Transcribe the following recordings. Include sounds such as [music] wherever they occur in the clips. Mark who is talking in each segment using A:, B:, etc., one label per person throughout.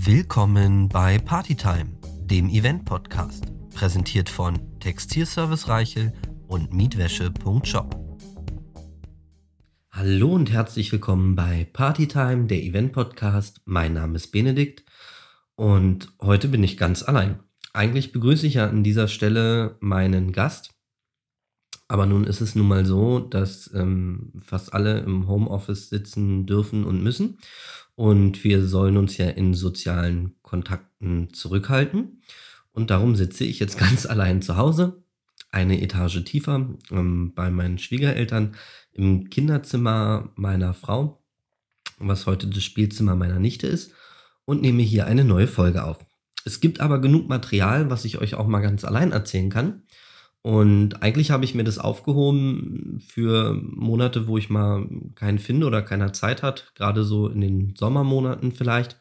A: Willkommen bei Partytime, dem Event-Podcast, präsentiert von Textilservice Reichel und Mietwäsche.shop. Hallo und herzlich willkommen bei Partytime, der Event-Podcast. Mein Name ist Benedikt und heute bin ich ganz allein. Eigentlich begrüße ich ja an dieser Stelle meinen Gast, aber nun ist es nun mal so, dass ähm, fast alle im Homeoffice sitzen dürfen und müssen. Und wir sollen uns ja in sozialen Kontakten zurückhalten. Und darum sitze ich jetzt [laughs] ganz allein zu Hause, eine Etage tiefer, ähm, bei meinen Schwiegereltern im Kinderzimmer meiner Frau, was heute das Spielzimmer meiner Nichte ist, und nehme hier eine neue Folge auf. Es gibt aber genug Material, was ich euch auch mal ganz allein erzählen kann. Und eigentlich habe ich mir das aufgehoben für Monate, wo ich mal keinen finde oder keiner Zeit hat, gerade so in den Sommermonaten vielleicht.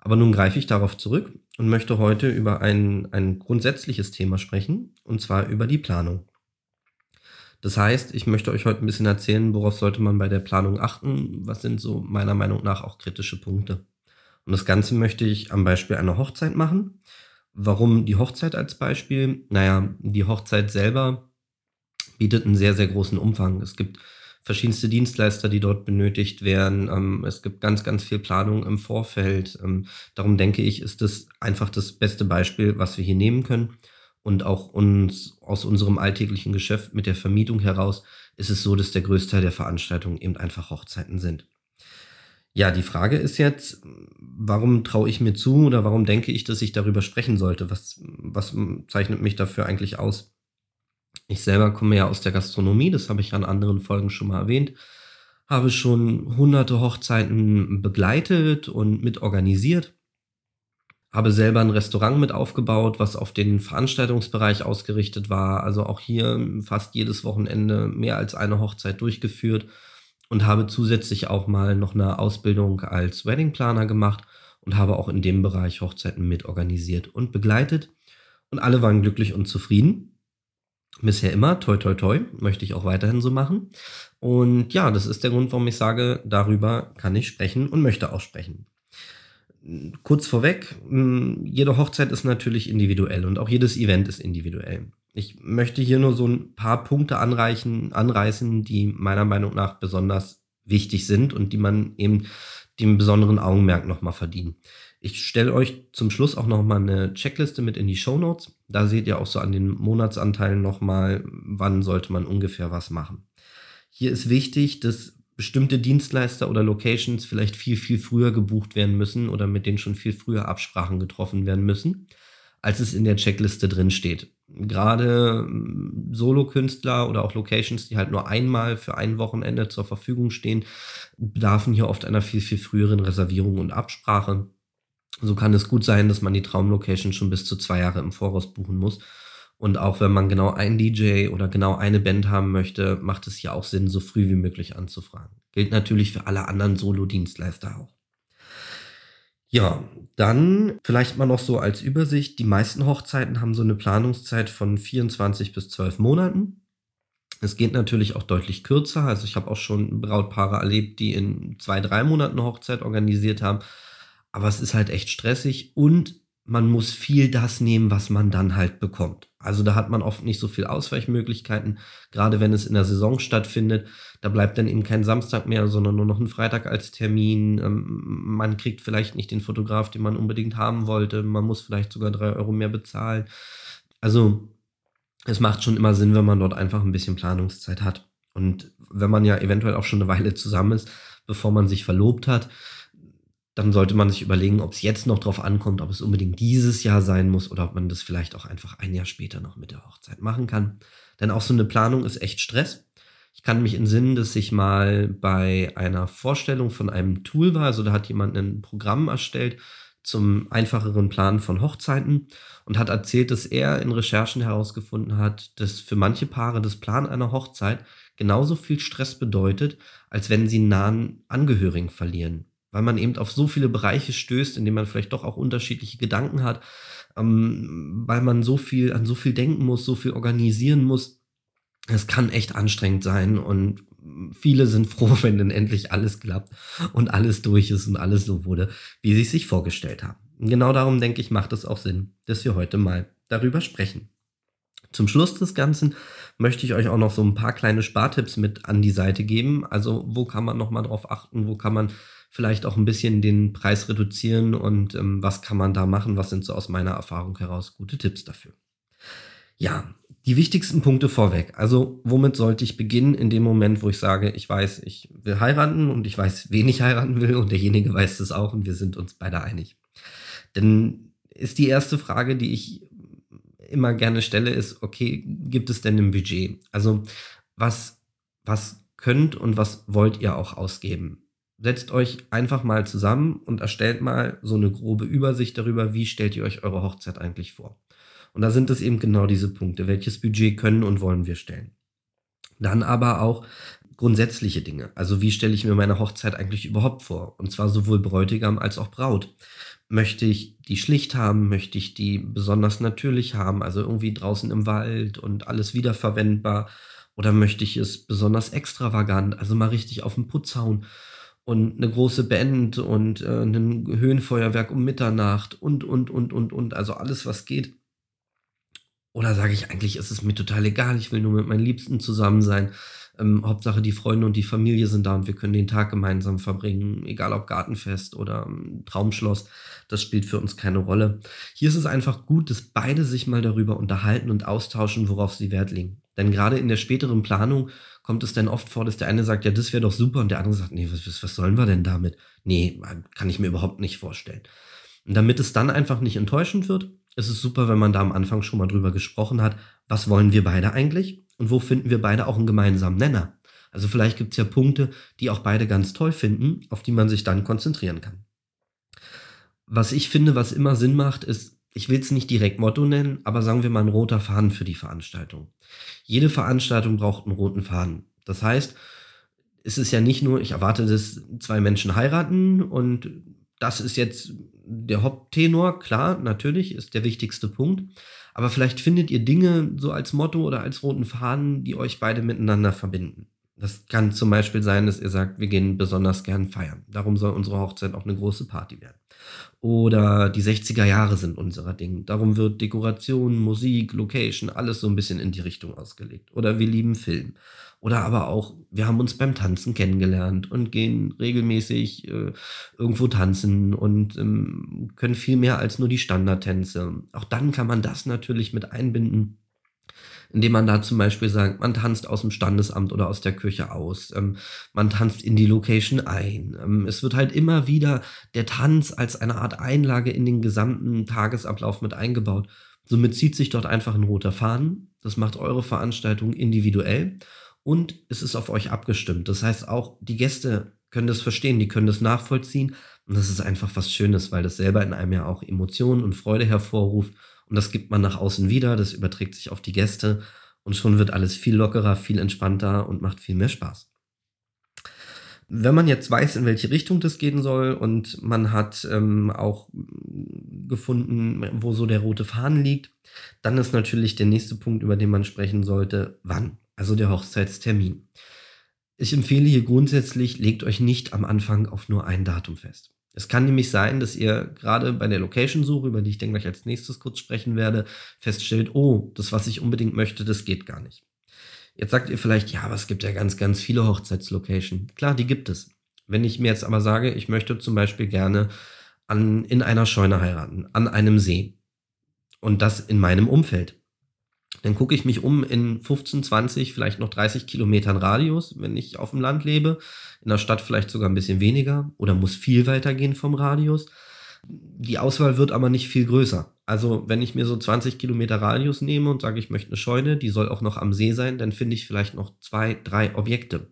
A: Aber nun greife ich darauf zurück und möchte heute über ein, ein grundsätzliches Thema sprechen, und zwar über die Planung. Das heißt, ich möchte euch heute ein bisschen erzählen, worauf sollte man bei der Planung achten, was sind so meiner Meinung nach auch kritische Punkte. Und das Ganze möchte ich am Beispiel einer Hochzeit machen Warum die Hochzeit als Beispiel? Naja, die Hochzeit selber bietet einen sehr, sehr großen Umfang. Es gibt verschiedenste Dienstleister, die dort benötigt werden. Ähm, es gibt ganz, ganz viel Planung im Vorfeld. Ähm, darum denke ich, ist das einfach das beste Beispiel, was wir hier nehmen können. Und auch uns aus unserem alltäglichen Geschäft mit der Vermietung heraus ist es so, dass der Größteil der Veranstaltungen eben einfach Hochzeiten sind. Ja, die Frage ist jetzt, warum traue ich mir zu oder warum denke ich, dass ich darüber sprechen sollte? Was, was zeichnet mich dafür eigentlich aus? Ich selber komme ja aus der Gastronomie, das habe ich an anderen Folgen schon mal erwähnt, habe schon hunderte Hochzeiten begleitet und mit organisiert, habe selber ein Restaurant mit aufgebaut, was auf den Veranstaltungsbereich ausgerichtet war, also auch hier fast jedes Wochenende mehr als eine Hochzeit durchgeführt und habe zusätzlich auch mal noch eine Ausbildung als Weddingplaner gemacht und habe auch in dem Bereich Hochzeiten mit organisiert und begleitet. Und alle waren glücklich und zufrieden. Bisher immer, toi, toi, toi, möchte ich auch weiterhin so machen. Und ja, das ist der Grund, warum ich sage, darüber kann ich sprechen und möchte auch sprechen. Kurz vorweg, jede Hochzeit ist natürlich individuell und auch jedes Event ist individuell. Ich möchte hier nur so ein paar Punkte anreichen, anreißen, die meiner Meinung nach besonders wichtig sind und die man eben dem besonderen Augenmerk nochmal verdienen. Ich stelle euch zum Schluss auch nochmal eine Checkliste mit in die Show Notes. Da seht ihr auch so an den Monatsanteilen nochmal, wann sollte man ungefähr was machen. Hier ist wichtig, dass bestimmte Dienstleister oder Locations vielleicht viel, viel früher gebucht werden müssen oder mit denen schon viel früher Absprachen getroffen werden müssen, als es in der Checkliste drin steht gerade ähm, Solo-Künstler oder auch Locations, die halt nur einmal für ein Wochenende zur Verfügung stehen, bedarfen hier oft einer viel, viel früheren Reservierung und Absprache. So kann es gut sein, dass man die Traumlocation schon bis zu zwei Jahre im Voraus buchen muss. Und auch wenn man genau einen DJ oder genau eine Band haben möchte, macht es hier auch Sinn, so früh wie möglich anzufragen. Gilt natürlich für alle anderen Solo-Dienstleister auch. Ja, dann vielleicht mal noch so als Übersicht. Die meisten Hochzeiten haben so eine Planungszeit von 24 bis 12 Monaten. Es geht natürlich auch deutlich kürzer. Also ich habe auch schon Brautpaare erlebt, die in zwei, drei Monaten eine Hochzeit organisiert haben. Aber es ist halt echt stressig und man muss viel das nehmen, was man dann halt bekommt. Also da hat man oft nicht so viel Ausweichmöglichkeiten, gerade wenn es in der Saison stattfindet. Da bleibt dann eben kein Samstag mehr, sondern nur noch ein Freitag als Termin. Ähm, man kriegt vielleicht nicht den Fotograf, den man unbedingt haben wollte. Man muss vielleicht sogar drei Euro mehr bezahlen. Also es macht schon immer Sinn, wenn man dort einfach ein bisschen Planungszeit hat. Und wenn man ja eventuell auch schon eine Weile zusammen ist, bevor man sich verlobt hat, dann sollte man sich überlegen, ob es jetzt noch drauf ankommt, ob es unbedingt dieses Jahr sein muss oder ob man das vielleicht auch einfach ein Jahr später noch mit der Hochzeit machen kann. Denn auch so eine Planung ist echt Stress. Ich kann mich entsinnen, dass ich mal bei einer Vorstellung von einem Tool war, also da hat jemand ein Programm erstellt zum einfacheren Planen von Hochzeiten und hat erzählt, dass er in Recherchen herausgefunden hat, dass für manche Paare das Plan einer Hochzeit genauso viel Stress bedeutet, als wenn sie einen nahen Angehörigen verlieren weil man eben auf so viele Bereiche stößt, in denen man vielleicht doch auch unterschiedliche Gedanken hat, ähm, weil man so viel an so viel denken muss, so viel organisieren muss. Es kann echt anstrengend sein und viele sind [laughs] froh, wenn dann endlich alles klappt und alles durch ist und alles so wurde, wie sie es sich vorgestellt haben. Genau darum denke ich, macht es auch Sinn, dass wir heute mal darüber sprechen. Zum Schluss des Ganzen möchte ich euch auch noch so ein paar kleine Spartipps mit an die Seite geben. Also wo kann man nochmal drauf achten, wo kann man vielleicht auch ein bisschen den Preis reduzieren und ähm, was kann man da machen, was sind so aus meiner Erfahrung heraus gute Tipps dafür. Ja, die wichtigsten Punkte vorweg. Also womit sollte ich beginnen in dem Moment, wo ich sage, ich weiß, ich will heiraten und ich weiß, wen ich heiraten will und derjenige weiß es auch und wir sind uns beide einig. Denn ist die erste Frage, die ich immer gerne stelle, ist, okay, gibt es denn ein Budget? Also was, was könnt und was wollt ihr auch ausgeben? Setzt euch einfach mal zusammen und erstellt mal so eine grobe Übersicht darüber, wie stellt ihr euch eure Hochzeit eigentlich vor. Und da sind es eben genau diese Punkte. Welches Budget können und wollen wir stellen? Dann aber auch grundsätzliche Dinge. Also wie stelle ich mir meine Hochzeit eigentlich überhaupt vor? Und zwar sowohl Bräutigam als auch Braut. Möchte ich die schlicht haben? Möchte ich die besonders natürlich haben? Also irgendwie draußen im Wald und alles wiederverwendbar? Oder möchte ich es besonders extravagant? Also mal richtig auf den Putz hauen und eine große Band und äh, ein Höhenfeuerwerk um Mitternacht und, und, und, und, und. Also alles, was geht. Oder sage ich eigentlich, ist es mir total egal, ich will nur mit meinen Liebsten zusammen sein. Ähm, Hauptsache, die Freunde und die Familie sind da und wir können den Tag gemeinsam verbringen, egal ob Gartenfest oder ähm, Traumschloss, das spielt für uns keine Rolle. Hier ist es einfach gut, dass beide sich mal darüber unterhalten und austauschen, worauf sie Wert legen. Denn gerade in der späteren Planung kommt es dann oft vor, dass der eine sagt, ja, das wäre doch super und der andere sagt, nee, was, was sollen wir denn damit? Nee, kann ich mir überhaupt nicht vorstellen. Und damit es dann einfach nicht enttäuschend wird, ist es super, wenn man da am Anfang schon mal drüber gesprochen hat, was wollen wir beide eigentlich und wo finden wir beide auch einen gemeinsamen Nenner. Also vielleicht gibt es ja Punkte, die auch beide ganz toll finden, auf die man sich dann konzentrieren kann. Was ich finde, was immer Sinn macht, ist, ich will es nicht direkt Motto nennen, aber sagen wir mal ein roter Faden für die Veranstaltung. Jede Veranstaltung braucht einen roten Faden. Das heißt, es ist ja nicht nur, ich erwarte, dass zwei Menschen heiraten und das ist jetzt der Haupttenor, klar, natürlich, ist der wichtigste Punkt. Aber vielleicht findet ihr Dinge so als Motto oder als roten Faden, die euch beide miteinander verbinden. Das kann zum Beispiel sein, dass ihr sagt, wir gehen besonders gern feiern. Darum soll unsere Hochzeit auch eine große Party werden. Oder die 60er Jahre sind unser Ding. Darum wird Dekoration, Musik, Location, alles so ein bisschen in die Richtung ausgelegt. Oder wir lieben Film. Oder aber auch, wir haben uns beim Tanzen kennengelernt und gehen regelmäßig äh, irgendwo tanzen und ähm, können viel mehr als nur die Standardtänze. Auch dann kann man das natürlich mit einbinden indem man da zum Beispiel sagt, man tanzt aus dem Standesamt oder aus der Kirche aus, ähm, man tanzt in die Location ein. Ähm, es wird halt immer wieder der Tanz als eine Art Einlage in den gesamten Tagesablauf mit eingebaut. Somit zieht sich dort einfach ein roter Faden. Das macht eure Veranstaltung individuell und es ist auf euch abgestimmt. Das heißt, auch die Gäste können das verstehen, die können das nachvollziehen. Und das ist einfach was Schönes, weil das selber in einem ja auch Emotionen und Freude hervorruft. Und das gibt man nach außen wieder, das überträgt sich auf die Gäste und schon wird alles viel lockerer, viel entspannter und macht viel mehr Spaß. Wenn man jetzt weiß, in welche Richtung das gehen soll und man hat ähm, auch gefunden, wo so der rote Faden liegt, dann ist natürlich der nächste Punkt, über den man sprechen sollte, wann also der Hochzeitstermin. Ich empfehle hier grundsätzlich, legt euch nicht am Anfang auf nur ein Datum fest. Es kann nämlich sein, dass ihr gerade bei der Location-Suche, über die ich dann gleich als nächstes kurz sprechen werde, feststellt, oh, das, was ich unbedingt möchte, das geht gar nicht. Jetzt sagt ihr vielleicht, ja, aber es gibt ja ganz, ganz viele Hochzeitslocation. Klar, die gibt es. Wenn ich mir jetzt aber sage, ich möchte zum Beispiel gerne an, in einer Scheune heiraten, an einem See. Und das in meinem Umfeld dann gucke ich mich um in 15, 20, vielleicht noch 30 Kilometern Radius, wenn ich auf dem Land lebe. In der Stadt vielleicht sogar ein bisschen weniger oder muss viel weiter gehen vom Radius. Die Auswahl wird aber nicht viel größer. Also wenn ich mir so 20 Kilometer Radius nehme und sage, ich möchte eine Scheune, die soll auch noch am See sein, dann finde ich vielleicht noch zwei, drei Objekte.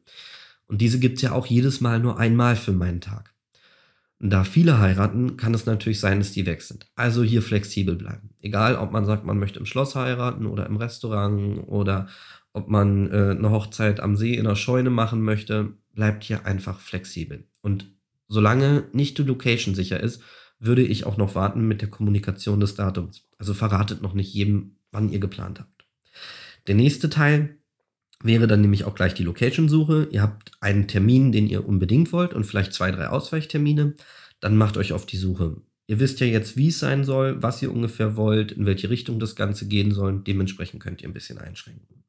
A: Und diese gibt es ja auch jedes Mal nur einmal für meinen Tag. Da viele heiraten, kann es natürlich sein, dass die weg sind. Also hier flexibel bleiben. Egal, ob man sagt, man möchte im Schloss heiraten oder im Restaurant oder ob man äh, eine Hochzeit am See in einer Scheune machen möchte, bleibt hier einfach flexibel. Und solange nicht die Location sicher ist, würde ich auch noch warten mit der Kommunikation des Datums. Also verratet noch nicht jedem, wann ihr geplant habt. Der nächste Teil wäre dann nämlich auch gleich die Location-Suche. Ihr habt einen Termin, den ihr unbedingt wollt und vielleicht zwei, drei Ausweichtermine. Dann macht euch auf die Suche. Ihr wisst ja jetzt, wie es sein soll, was ihr ungefähr wollt, in welche Richtung das Ganze gehen soll. Dementsprechend könnt ihr ein bisschen einschränken.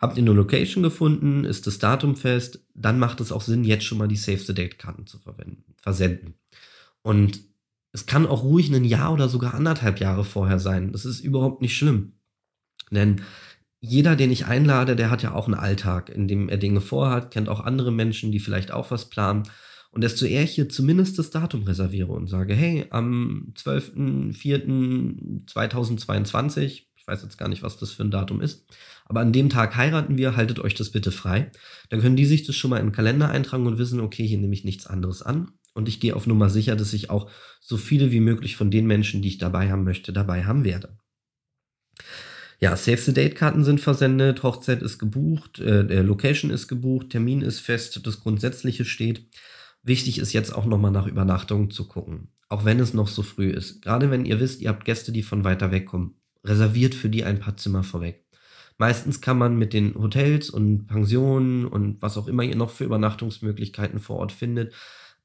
A: Habt ihr eine Location gefunden, ist das Datum fest, dann macht es auch Sinn, jetzt schon mal die Save the Date-Karten zu verwenden, versenden. Und es kann auch ruhig ein Jahr oder sogar anderthalb Jahre vorher sein. Das ist überhaupt nicht schlimm. Denn jeder, den ich einlade, der hat ja auch einen Alltag, in dem er Dinge vorhat, kennt auch andere Menschen, die vielleicht auch was planen. Und desto eher ich hier zumindest das Datum reserviere und sage, hey, am 12.04.2022, ich weiß jetzt gar nicht, was das für ein Datum ist, aber an dem Tag heiraten wir, haltet euch das bitte frei. Dann können die sich das schon mal in den Kalender eintragen und wissen, okay, hier nehme ich nichts anderes an. Und ich gehe auf Nummer sicher, dass ich auch so viele wie möglich von den Menschen, die ich dabei haben möchte, dabei haben werde. Ja, Save the Date-Karten sind versendet, Hochzeit ist gebucht, äh, Location ist gebucht, Termin ist fest, das Grundsätzliche steht. Wichtig ist jetzt auch nochmal nach Übernachtungen zu gucken, auch wenn es noch so früh ist. Gerade wenn ihr wisst, ihr habt Gäste, die von weiter weg kommen, reserviert für die ein paar Zimmer vorweg. Meistens kann man mit den Hotels und Pensionen und was auch immer ihr noch für Übernachtungsmöglichkeiten vor Ort findet,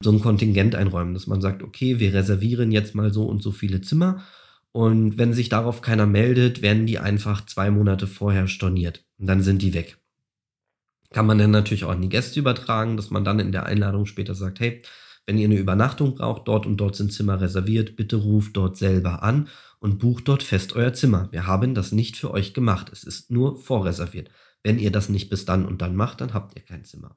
A: so ein Kontingent einräumen, dass man sagt, okay, wir reservieren jetzt mal so und so viele Zimmer und wenn sich darauf keiner meldet, werden die einfach zwei Monate vorher storniert und dann sind die weg. Kann man dann natürlich auch an die Gäste übertragen, dass man dann in der Einladung später sagt, hey, wenn ihr eine Übernachtung braucht, dort und dort sind Zimmer reserviert, bitte ruft dort selber an und bucht dort fest euer Zimmer. Wir haben das nicht für euch gemacht. Es ist nur vorreserviert. Wenn ihr das nicht bis dann und dann macht, dann habt ihr kein Zimmer.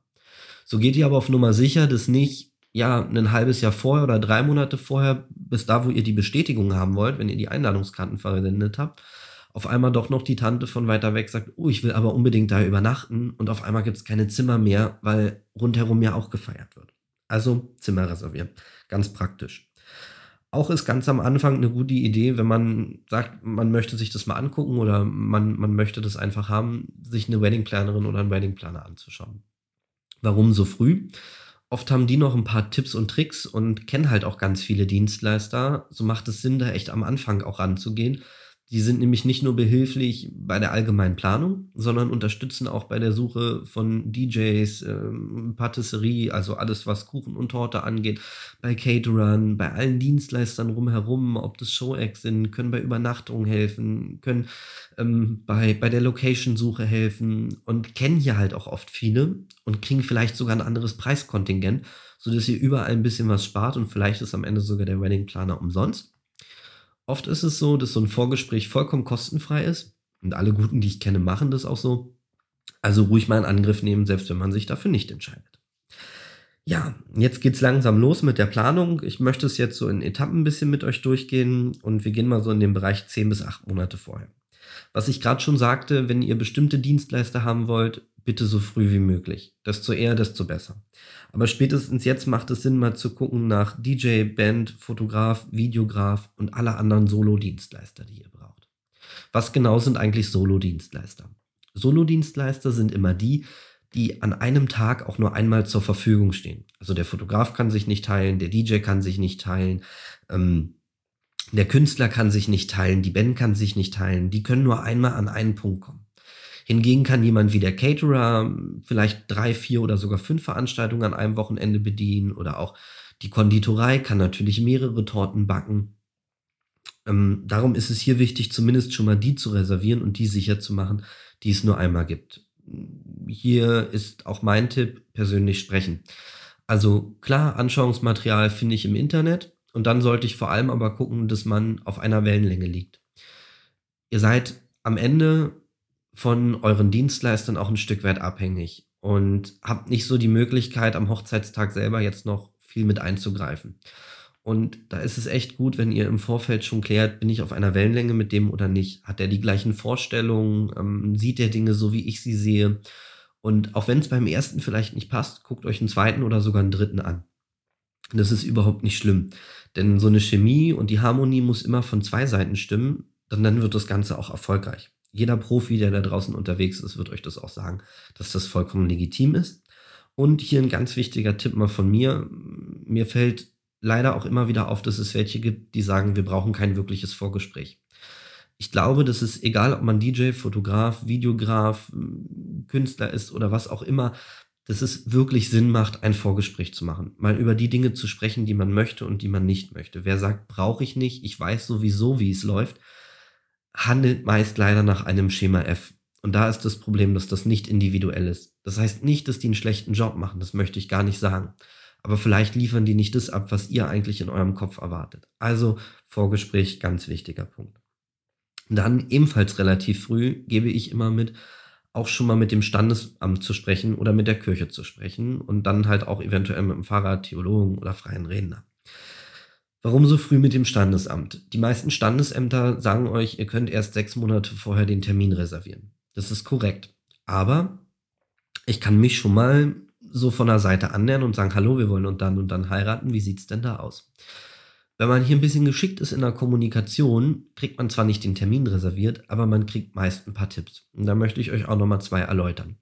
A: So geht ihr aber auf Nummer sicher, dass nicht ja ein halbes Jahr vorher oder drei Monate vorher, bis da, wo ihr die Bestätigung haben wollt, wenn ihr die Einladungskarten verwendet habt, auf einmal doch noch die Tante von weiter weg sagt, oh, ich will aber unbedingt da übernachten und auf einmal gibt es keine Zimmer mehr, weil rundherum ja auch gefeiert wird. Also Zimmer reservieren. Ganz praktisch. Auch ist ganz am Anfang eine gute Idee, wenn man sagt, man möchte sich das mal angucken oder man, man möchte das einfach haben, sich eine Weddingplanerin oder einen Weddingplaner anzuschauen. Warum so früh? Oft haben die noch ein paar Tipps und Tricks und kennen halt auch ganz viele Dienstleister. So macht es Sinn, da echt am Anfang auch ranzugehen die sind nämlich nicht nur behilflich bei der allgemeinen Planung, sondern unterstützen auch bei der Suche von DJs, ähm, Patisserie, also alles, was Kuchen und Torte angeht, bei Caterern, bei allen Dienstleistern rumherum, ob das Show-Acts sind, können bei Übernachtungen helfen, können ähm, bei, bei der Location-Suche helfen und kennen hier halt auch oft viele und kriegen vielleicht sogar ein anderes Preiskontingent, sodass ihr überall ein bisschen was spart und vielleicht ist am Ende sogar der Wedding-Planer umsonst. Oft ist es so, dass so ein Vorgespräch vollkommen kostenfrei ist. Und alle Guten, die ich kenne, machen das auch so. Also ruhig mal in Angriff nehmen, selbst wenn man sich dafür nicht entscheidet. Ja, jetzt geht's langsam los mit der Planung. Ich möchte es jetzt so in Etappen ein bisschen mit euch durchgehen und wir gehen mal so in den Bereich 10 bis 8 Monate vorher. Was ich gerade schon sagte, wenn ihr bestimmte Dienstleister haben wollt, bitte so früh wie möglich. Desto eher, desto besser. Aber spätestens jetzt macht es Sinn, mal zu gucken nach DJ, Band, Fotograf, Videograf und alle anderen Solo-Dienstleister, die ihr braucht. Was genau sind eigentlich Solo-Dienstleister? Solo-Dienstleister sind immer die, die an einem Tag auch nur einmal zur Verfügung stehen. Also der Fotograf kann sich nicht teilen, der DJ kann sich nicht teilen, ähm, der Künstler kann sich nicht teilen, die Band kann sich nicht teilen. Die können nur einmal an einen Punkt kommen. Hingegen kann jemand wie der Caterer vielleicht drei, vier oder sogar fünf Veranstaltungen an einem Wochenende bedienen oder auch die Konditorei kann natürlich mehrere Torten backen. Ähm, darum ist es hier wichtig, zumindest schon mal die zu reservieren und die sicher zu machen, die es nur einmal gibt. Hier ist auch mein Tipp, persönlich sprechen. Also klar, Anschauungsmaterial finde ich im Internet und dann sollte ich vor allem aber gucken, dass man auf einer Wellenlänge liegt. Ihr seid am Ende von euren Dienstleistern auch ein Stück weit abhängig und habt nicht so die Möglichkeit, am Hochzeitstag selber jetzt noch viel mit einzugreifen. Und da ist es echt gut, wenn ihr im Vorfeld schon klärt, bin ich auf einer Wellenlänge mit dem oder nicht? Hat er die gleichen Vorstellungen? Ähm, sieht er Dinge so, wie ich sie sehe? Und auch wenn es beim ersten vielleicht nicht passt, guckt euch einen zweiten oder sogar einen dritten an. Das ist überhaupt nicht schlimm. Denn so eine Chemie und die Harmonie muss immer von zwei Seiten stimmen, dann, dann wird das Ganze auch erfolgreich jeder Profi, der da draußen unterwegs ist, wird euch das auch sagen, dass das vollkommen legitim ist. Und hier ein ganz wichtiger Tipp mal von mir. Mir fällt leider auch immer wieder auf, dass es welche gibt, die sagen, wir brauchen kein wirkliches Vorgespräch. Ich glaube, dass es egal, ob man DJ, Fotograf, Videograf, Künstler ist oder was auch immer, dass es wirklich Sinn macht, ein Vorgespräch zu machen. Mal über die Dinge zu sprechen, die man möchte und die man nicht möchte. Wer sagt, brauche ich nicht, ich weiß sowieso, wie es läuft, handelt meist leider nach einem Schema F. Und da ist das Problem, dass das nicht individuell ist. Das heißt nicht, dass die einen schlechten Job machen, das möchte ich gar nicht sagen. Aber vielleicht liefern die nicht das ab, was ihr eigentlich in eurem Kopf erwartet. Also Vorgespräch, ganz wichtiger Punkt. Dann ebenfalls relativ früh gebe ich immer mit, auch schon mal mit dem Standesamt zu sprechen oder mit der Kirche zu sprechen und dann halt auch eventuell mit dem Pfarrer, Theologen oder freien Redner. Warum so früh mit dem Standesamt? Die meisten Standesämter sagen euch, ihr könnt erst sechs Monate vorher den Termin reservieren. Das ist korrekt. Aber ich kann mich schon mal so von der Seite annähern und sagen, hallo, wir wollen und dann und dann heiraten. Wie sieht's denn da aus? Wenn man hier ein bisschen geschickt ist in der Kommunikation, kriegt man zwar nicht den Termin reserviert, aber man kriegt meist ein paar Tipps. Und da möchte ich euch auch nochmal zwei erläutern.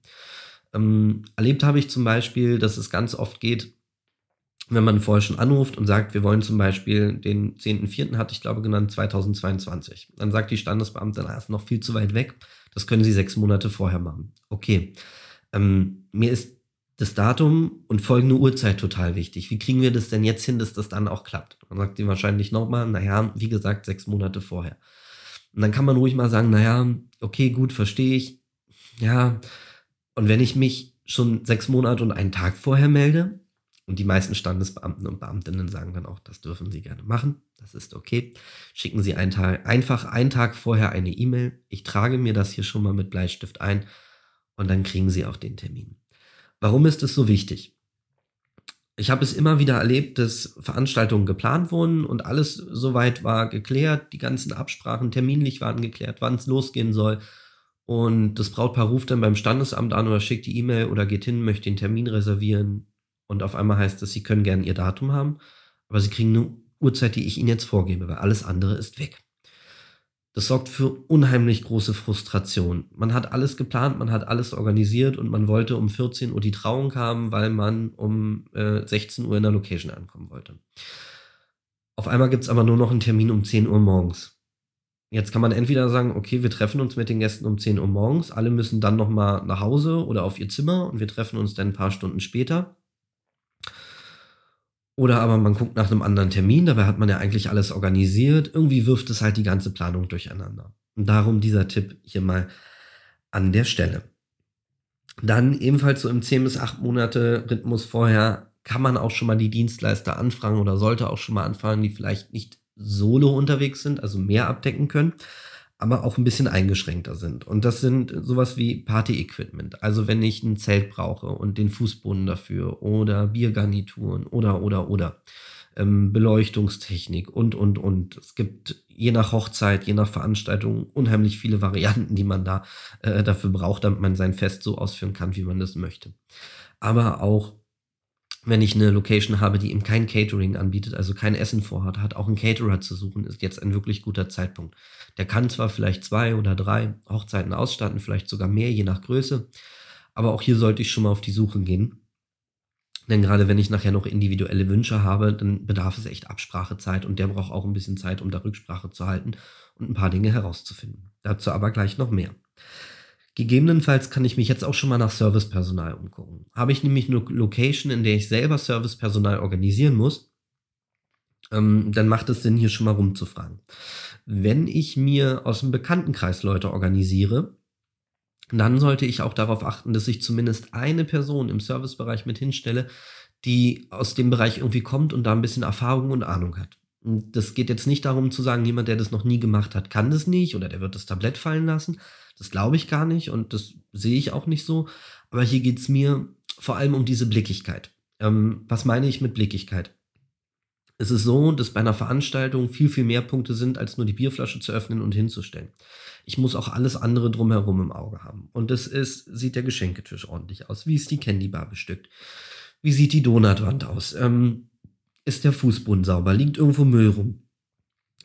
A: Ähm, erlebt habe ich zum Beispiel, dass es ganz oft geht, wenn man vorher schon anruft und sagt, wir wollen zum Beispiel den 10.04. hatte ich glaube genannt, 2022. Dann sagt die Standesbeamte, na, ist noch viel zu weit weg. Das können Sie sechs Monate vorher machen. Okay. Ähm, mir ist das Datum und folgende Uhrzeit total wichtig. Wie kriegen wir das denn jetzt hin, dass das dann auch klappt? Dann sagt sie wahrscheinlich nochmal, naja, wie gesagt, sechs Monate vorher. Und dann kann man ruhig mal sagen, naja, okay, gut, verstehe ich. Ja, und wenn ich mich schon sechs Monate und einen Tag vorher melde, und die meisten Standesbeamten und Beamtinnen sagen dann auch, das dürfen Sie gerne machen, das ist okay. Schicken Sie einen Tag, einfach einen Tag vorher eine E-Mail. Ich trage mir das hier schon mal mit Bleistift ein und dann kriegen Sie auch den Termin. Warum ist es so wichtig? Ich habe es immer wieder erlebt, dass Veranstaltungen geplant wurden und alles soweit war geklärt, die ganzen Absprachen terminlich waren geklärt, wann es losgehen soll. Und das Brautpaar ruft dann beim Standesamt an oder schickt die E-Mail oder geht hin, möchte den Termin reservieren und auf einmal heißt es, sie können gerne ihr Datum haben, aber sie kriegen eine Uhrzeit, die ich ihnen jetzt vorgebe, weil alles andere ist weg. Das sorgt für unheimlich große Frustration. Man hat alles geplant, man hat alles organisiert und man wollte um 14 Uhr die Trauung haben, weil man um äh, 16 Uhr in der Location ankommen wollte. Auf einmal gibt es aber nur noch einen Termin um 10 Uhr morgens. Jetzt kann man entweder sagen, okay, wir treffen uns mit den Gästen um 10 Uhr morgens, alle müssen dann nochmal nach Hause oder auf ihr Zimmer und wir treffen uns dann ein paar Stunden später. Oder aber man guckt nach einem anderen Termin, dabei hat man ja eigentlich alles organisiert. Irgendwie wirft es halt die ganze Planung durcheinander. Und darum dieser Tipp hier mal an der Stelle. Dann ebenfalls so im 10 bis 8 Monate Rhythmus vorher kann man auch schon mal die Dienstleister anfragen oder sollte auch schon mal anfragen, die vielleicht nicht solo unterwegs sind, also mehr abdecken können aber auch ein bisschen eingeschränkter sind. Und das sind sowas wie Party-Equipment. Also wenn ich ein Zelt brauche und den Fußboden dafür oder Biergarnituren oder, oder, oder. Ähm, Beleuchtungstechnik und, und, und. Es gibt je nach Hochzeit, je nach Veranstaltung unheimlich viele Varianten, die man da äh, dafür braucht, damit man sein Fest so ausführen kann, wie man das möchte. Aber auch wenn ich eine Location habe, die eben kein Catering anbietet, also kein Essen vorhat, hat auch ein Caterer zu suchen, ist jetzt ein wirklich guter Zeitpunkt. Der kann zwar vielleicht zwei oder drei Hochzeiten ausstatten, vielleicht sogar mehr, je nach Größe, aber auch hier sollte ich schon mal auf die Suche gehen. Denn gerade wenn ich nachher noch individuelle Wünsche habe, dann bedarf es echt Absprachezeit und der braucht auch ein bisschen Zeit, um da Rücksprache zu halten und ein paar Dinge herauszufinden. Dazu aber gleich noch mehr. Gegebenenfalls kann ich mich jetzt auch schon mal nach Servicepersonal umgucken. Habe ich nämlich eine Location, in der ich selber Servicepersonal organisieren muss, ähm, dann macht es Sinn, hier schon mal rumzufragen. Wenn ich mir aus dem Bekanntenkreis Leute organisiere, dann sollte ich auch darauf achten, dass ich zumindest eine Person im Servicebereich mit hinstelle, die aus dem Bereich irgendwie kommt und da ein bisschen Erfahrung und Ahnung hat. Und das geht jetzt nicht darum zu sagen, jemand, der das noch nie gemacht hat, kann das nicht oder der wird das Tablett fallen lassen, das glaube ich gar nicht und das sehe ich auch nicht so. Aber hier geht es mir vor allem um diese Blickigkeit. Ähm, was meine ich mit Blickigkeit? Es ist so, dass bei einer Veranstaltung viel, viel mehr Punkte sind, als nur die Bierflasche zu öffnen und hinzustellen. Ich muss auch alles andere drumherum im Auge haben. Und das ist, sieht der Geschenketisch ordentlich aus? Wie ist die Candybar bestückt? Wie sieht die Donutwand aus? Ähm, ist der Fußboden sauber? Liegt irgendwo Müll rum?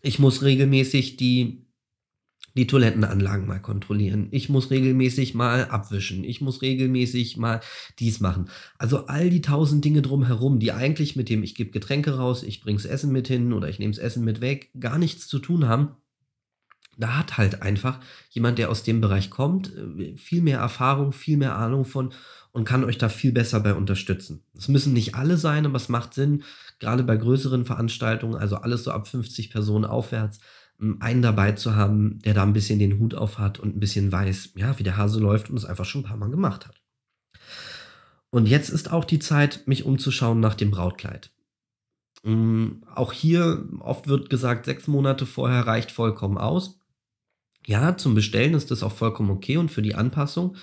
A: Ich muss regelmäßig die die Toilettenanlagen mal kontrollieren. Ich muss regelmäßig mal abwischen. Ich muss regelmäßig mal dies machen. Also all die tausend Dinge drumherum, die eigentlich mit dem, ich gebe Getränke raus, ich bring's Essen mit hin oder ich nehme das Essen mit weg, gar nichts zu tun haben. Da hat halt einfach jemand, der aus dem Bereich kommt, äh, viel mehr Erfahrung, viel mehr Ahnung von und kann euch da viel besser bei unterstützen. Es müssen nicht alle sein, aber es macht Sinn, gerade bei größeren Veranstaltungen, also alles so ab 50 Personen aufwärts, einen dabei zu haben, der da ein bisschen den Hut auf hat und ein bisschen weiß, ja, wie der Hase läuft und es einfach schon ein paar Mal gemacht hat. Und jetzt ist auch die Zeit, mich umzuschauen nach dem Brautkleid. Auch hier oft wird gesagt, sechs Monate vorher reicht vollkommen aus. Ja, zum Bestellen ist das auch vollkommen okay und für die Anpassung.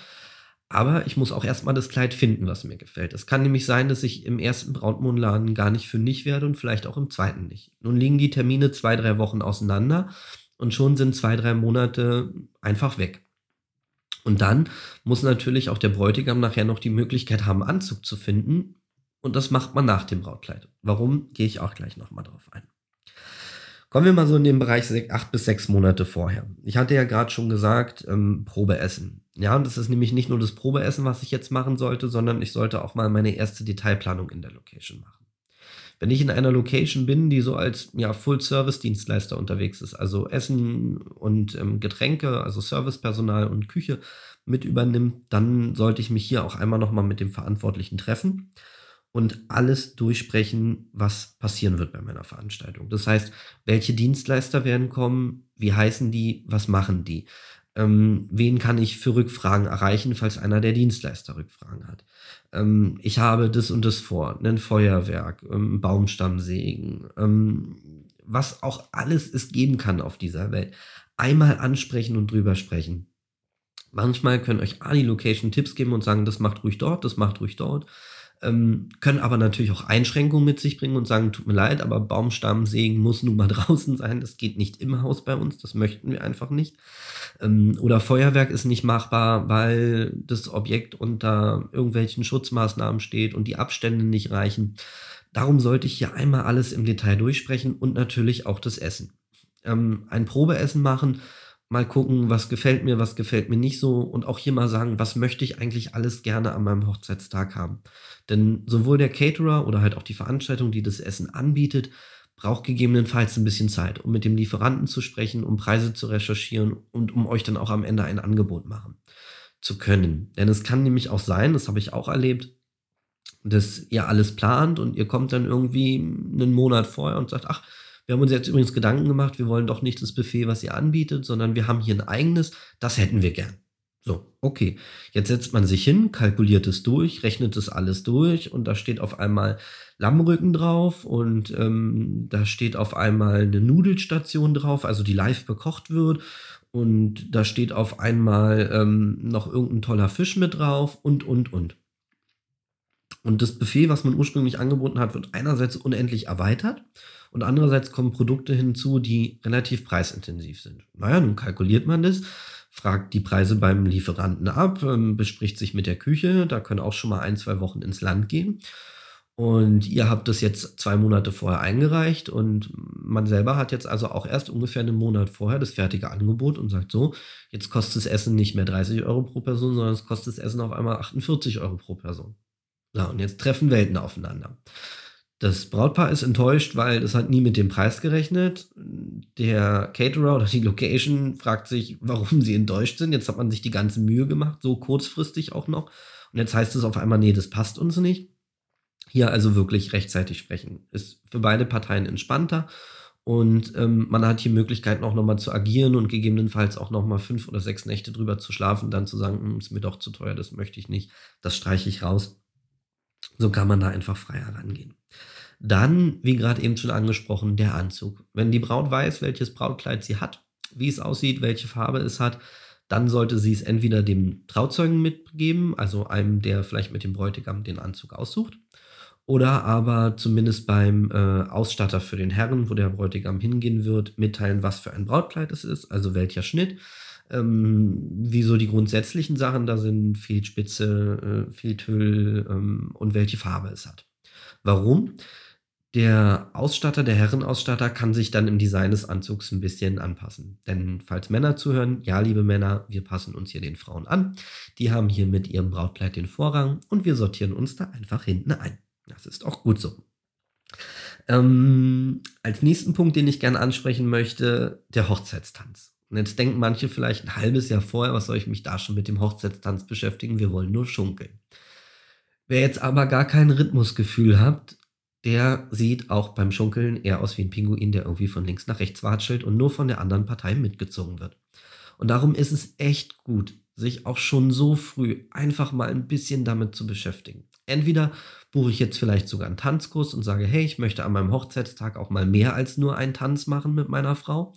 A: Aber ich muss auch erstmal das Kleid finden, was mir gefällt. Es kann nämlich sein, dass ich im ersten Brautmodenladen gar nicht fündig werde und vielleicht auch im zweiten nicht. Nun liegen die Termine zwei, drei Wochen auseinander und schon sind zwei, drei Monate einfach weg. Und dann muss natürlich auch der Bräutigam nachher noch die Möglichkeit haben, Anzug zu finden. Und das macht man nach dem Brautkleid. Warum, gehe ich auch gleich nochmal drauf ein. Kommen wir mal so in den Bereich acht bis sechs Monate vorher. Ich hatte ja gerade schon gesagt, ähm, Probeessen. Ja, und das ist nämlich nicht nur das Probeessen, was ich jetzt machen sollte, sondern ich sollte auch mal meine erste Detailplanung in der Location machen. Wenn ich in einer Location bin, die so als ja, Full-Service-Dienstleister unterwegs ist, also Essen und ähm, Getränke, also Servicepersonal und Küche mit übernimmt, dann sollte ich mich hier auch einmal nochmal mit dem Verantwortlichen treffen und alles durchsprechen, was passieren wird bei meiner Veranstaltung. Das heißt, welche Dienstleister werden kommen, wie heißen die, was machen die? Ähm, wen kann ich für Rückfragen erreichen, falls einer der Dienstleister Rückfragen hat? Ähm, ich habe das und das vor, ein Feuerwerk, ähm, Baumstammsägen, ähm, was auch alles es geben kann auf dieser Welt. Einmal ansprechen und drüber sprechen. Manchmal können euch A die Location Tipps geben und sagen, das macht ruhig dort, das macht ruhig dort können aber natürlich auch Einschränkungen mit sich bringen und sagen, tut mir leid, aber Baumstamm sägen muss nun mal [laughs] draußen sein. Das geht nicht im Haus bei uns, das möchten wir einfach nicht. Ähm, oder Feuerwerk ist nicht machbar, weil das Objekt unter irgendwelchen Schutzmaßnahmen steht und die Abstände nicht reichen. Darum sollte ich hier einmal alles im Detail durchsprechen und natürlich auch das Essen. Ähm, ein Probeessen machen, mal gucken, was gefällt mir, was gefällt mir nicht so und auch hier mal sagen, was möchte ich eigentlich alles gerne an meinem Hochzeitstag haben. Denn sowohl der Caterer oder halt auch die Veranstaltung, die das Essen anbietet, braucht gegebenenfalls ein bisschen Zeit, um mit dem Lieferanten zu sprechen, um Preise zu recherchieren und um euch dann auch am Ende ein Angebot machen zu können. Denn es kann nämlich auch sein, das habe ich auch erlebt, dass ihr alles plant und ihr kommt dann irgendwie einen Monat vorher und sagt, ach, wir haben uns jetzt übrigens Gedanken gemacht, wir wollen doch nicht das Buffet, was ihr anbietet, sondern wir haben hier ein eigenes, das hätten wir gern. So, okay. Jetzt setzt man sich hin, kalkuliert es durch, rechnet es alles durch und da steht auf einmal Lammrücken drauf und ähm, da steht auf einmal eine Nudelstation drauf, also die live bekocht wird und da steht auf einmal ähm, noch irgendein toller Fisch mit drauf und, und, und. Und das Buffet, was man ursprünglich angeboten hat, wird einerseits unendlich erweitert und andererseits kommen Produkte hinzu, die relativ preisintensiv sind. Naja, nun kalkuliert man das fragt die Preise beim Lieferanten ab, ähm, bespricht sich mit der Küche. Da können auch schon mal ein, zwei Wochen ins Land gehen. Und ihr habt das jetzt zwei Monate vorher eingereicht und man selber hat jetzt also auch erst ungefähr einen Monat vorher das fertige Angebot und sagt so, jetzt kostet das Essen nicht mehr 30 Euro pro Person, sondern es kostet das Essen auf einmal 48 Euro pro Person. So, und jetzt treffen Welten aufeinander. Das Brautpaar ist enttäuscht, weil es hat nie mit dem Preis gerechnet. Der Caterer oder die Location fragt sich, warum sie enttäuscht sind. Jetzt hat man sich die ganze Mühe gemacht, so kurzfristig auch noch. Und jetzt heißt es auf einmal, nee, das passt uns nicht. Hier also wirklich rechtzeitig sprechen. Ist für beide Parteien entspannter. Und ähm, man hat hier Möglichkeiten auch nochmal zu agieren und gegebenenfalls auch nochmal fünf oder sechs Nächte drüber zu schlafen, dann zu sagen, hm, ist mir doch zu teuer, das möchte ich nicht, das streiche ich raus. So kann man da einfach freier rangehen. Dann, wie gerade eben schon angesprochen, der Anzug. Wenn die Braut weiß, welches Brautkleid sie hat, wie es aussieht, welche Farbe es hat, dann sollte sie es entweder dem Trauzeugen mitgeben, also einem, der vielleicht mit dem Bräutigam den Anzug aussucht, oder aber zumindest beim äh, Ausstatter für den Herren, wo der Bräutigam hingehen wird, mitteilen, was für ein Brautkleid es ist, also welcher Schnitt, ähm, wie so die grundsätzlichen Sachen da sind, viel Spitze, äh, viel Tüll ähm, und welche Farbe es hat. Warum? Der Ausstatter, der Herrenausstatter, kann sich dann im Design des Anzugs ein bisschen anpassen. Denn falls Männer zuhören, ja, liebe Männer, wir passen uns hier den Frauen an. Die haben hier mit ihrem Brautkleid den Vorrang und wir sortieren uns da einfach hinten ein. Das ist auch gut so. Ähm, als nächsten Punkt, den ich gerne ansprechen möchte, der Hochzeitstanz. Und jetzt denken manche vielleicht ein halbes Jahr vorher, was soll ich mich da schon mit dem Hochzeitstanz beschäftigen? Wir wollen nur schunkeln. Wer jetzt aber gar kein Rhythmusgefühl hat, der sieht auch beim Schunkeln eher aus wie ein Pinguin, der irgendwie von links nach rechts watschelt und nur von der anderen Partei mitgezogen wird. Und darum ist es echt gut, sich auch schon so früh einfach mal ein bisschen damit zu beschäftigen. Entweder buche ich jetzt vielleicht sogar einen Tanzkurs und sage, hey, ich möchte an meinem Hochzeitstag auch mal mehr als nur einen Tanz machen mit meiner Frau.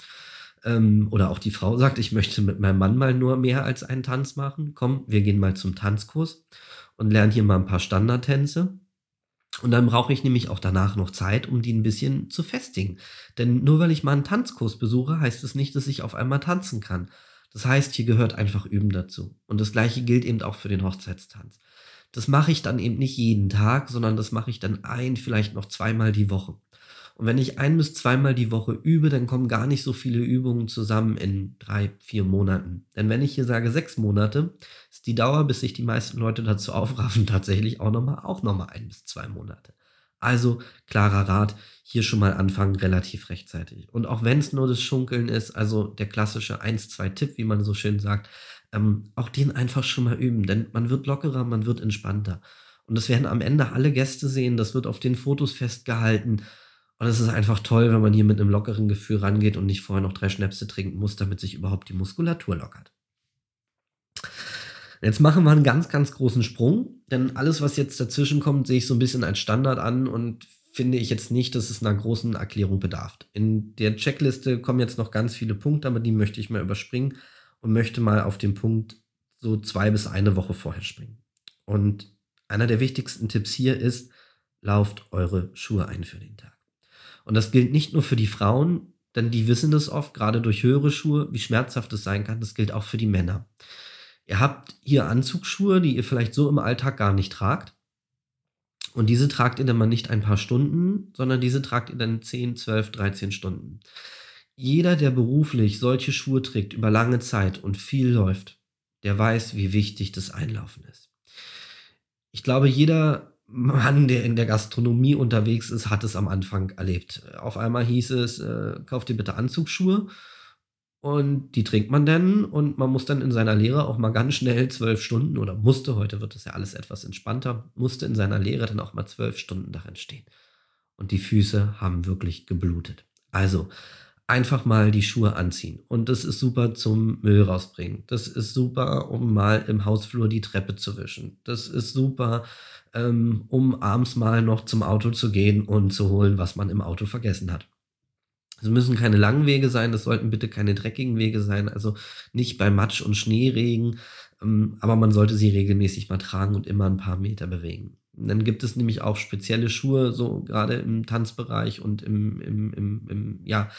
A: Ähm, oder auch die Frau sagt, ich möchte mit meinem Mann mal nur mehr als einen Tanz machen. Komm, wir gehen mal zum Tanzkurs und lernen hier mal ein paar Standardtänze. Und dann brauche ich nämlich auch danach noch Zeit, um die ein bisschen zu festigen. Denn nur weil ich mal einen Tanzkurs besuche, heißt es nicht, dass ich auf einmal tanzen kann. Das heißt, hier gehört einfach Üben dazu. Und das gleiche gilt eben auch für den Hochzeitstanz. Das mache ich dann eben nicht jeden Tag, sondern das mache ich dann ein, vielleicht noch zweimal die Woche. Und wenn ich ein bis zweimal die Woche übe, dann kommen gar nicht so viele Übungen zusammen in drei, vier Monaten. Denn wenn ich hier sage sechs Monate, ist die Dauer, bis sich die meisten Leute dazu [laughs] aufraffen, tatsächlich auch nochmal, auch nochmal ein bis zwei Monate. Also klarer Rat, hier schon mal anfangen, relativ rechtzeitig. Und auch wenn es nur das Schunkeln ist, also der klassische 1-2-Tipp, wie man so schön sagt, ähm, auch den einfach schon mal üben, denn man wird lockerer, man wird entspannter. Und das werden am Ende alle Gäste sehen, das wird auf den Fotos festgehalten. Und es ist einfach toll, wenn man hier mit einem lockeren Gefühl rangeht und nicht vorher noch drei Schnäpse trinken muss, damit sich überhaupt die Muskulatur lockert. Jetzt machen wir einen ganz, ganz großen Sprung, denn alles, was jetzt dazwischen kommt, sehe ich so ein bisschen als Standard an und finde ich jetzt nicht, dass es einer großen Erklärung bedarf. In der Checkliste kommen jetzt noch ganz viele Punkte, aber die möchte ich mal überspringen und möchte mal auf den Punkt so zwei bis eine Woche vorher springen. Und einer der wichtigsten Tipps hier ist, lauft eure Schuhe ein für den Tag. Und das gilt nicht nur für die Frauen, denn die wissen das oft, gerade durch höhere Schuhe, wie schmerzhaft es sein kann. Das gilt auch für die Männer. Ihr habt hier Anzugsschuhe, die ihr vielleicht so im Alltag gar nicht tragt. Und diese tragt ihr dann mal nicht ein paar Stunden, sondern diese tragt ihr dann 10, 12, 13 Stunden. Jeder, der beruflich solche Schuhe trägt über lange Zeit und viel läuft, der weiß, wie wichtig das Einlaufen ist. Ich glaube, jeder Mann, der in der Gastronomie unterwegs ist, hat es am Anfang erlebt. Auf einmal hieß es, äh, kauf dir bitte Anzugsschuhe. Und die trinkt man dann und man muss dann in seiner Lehre auch mal ganz schnell zwölf Stunden oder musste, heute wird das ja alles etwas entspannter, musste in seiner Lehre dann auch mal zwölf Stunden darin stehen. Und die Füße haben wirklich geblutet. Also einfach mal die Schuhe anziehen. Und das ist super zum Müll rausbringen. Das ist super, um mal im Hausflur die Treppe zu wischen. Das ist super, ähm, um abends mal noch zum Auto zu gehen und zu holen, was man im Auto vergessen hat. Es müssen keine langen Wege sein, das sollten bitte keine dreckigen Wege sein, also nicht bei Matsch und Schneeregen, ähm, aber man sollte sie regelmäßig mal tragen und immer ein paar Meter bewegen. Dann gibt es nämlich auch spezielle Schuhe, so gerade im Tanzbereich und im, im, im, im ja,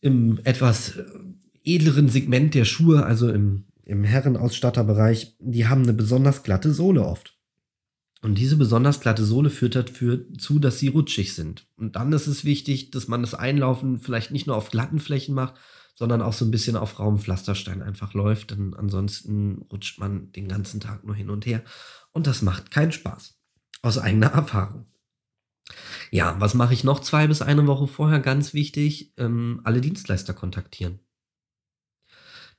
A: im etwas edleren Segment der Schuhe, also im, im Herrenausstatterbereich, die haben eine besonders glatte Sohle oft. Und diese besonders glatte Sohle führt dazu, dass sie rutschig sind. Und dann ist es wichtig, dass man das Einlaufen vielleicht nicht nur auf glatten Flächen macht, sondern auch so ein bisschen auf rauen Pflasterstein einfach läuft. Denn ansonsten rutscht man den ganzen Tag nur hin und her. Und das macht keinen Spaß. Aus eigener Erfahrung. Ja, was mache ich noch zwei bis eine Woche vorher? Ganz wichtig, ähm, alle Dienstleister kontaktieren.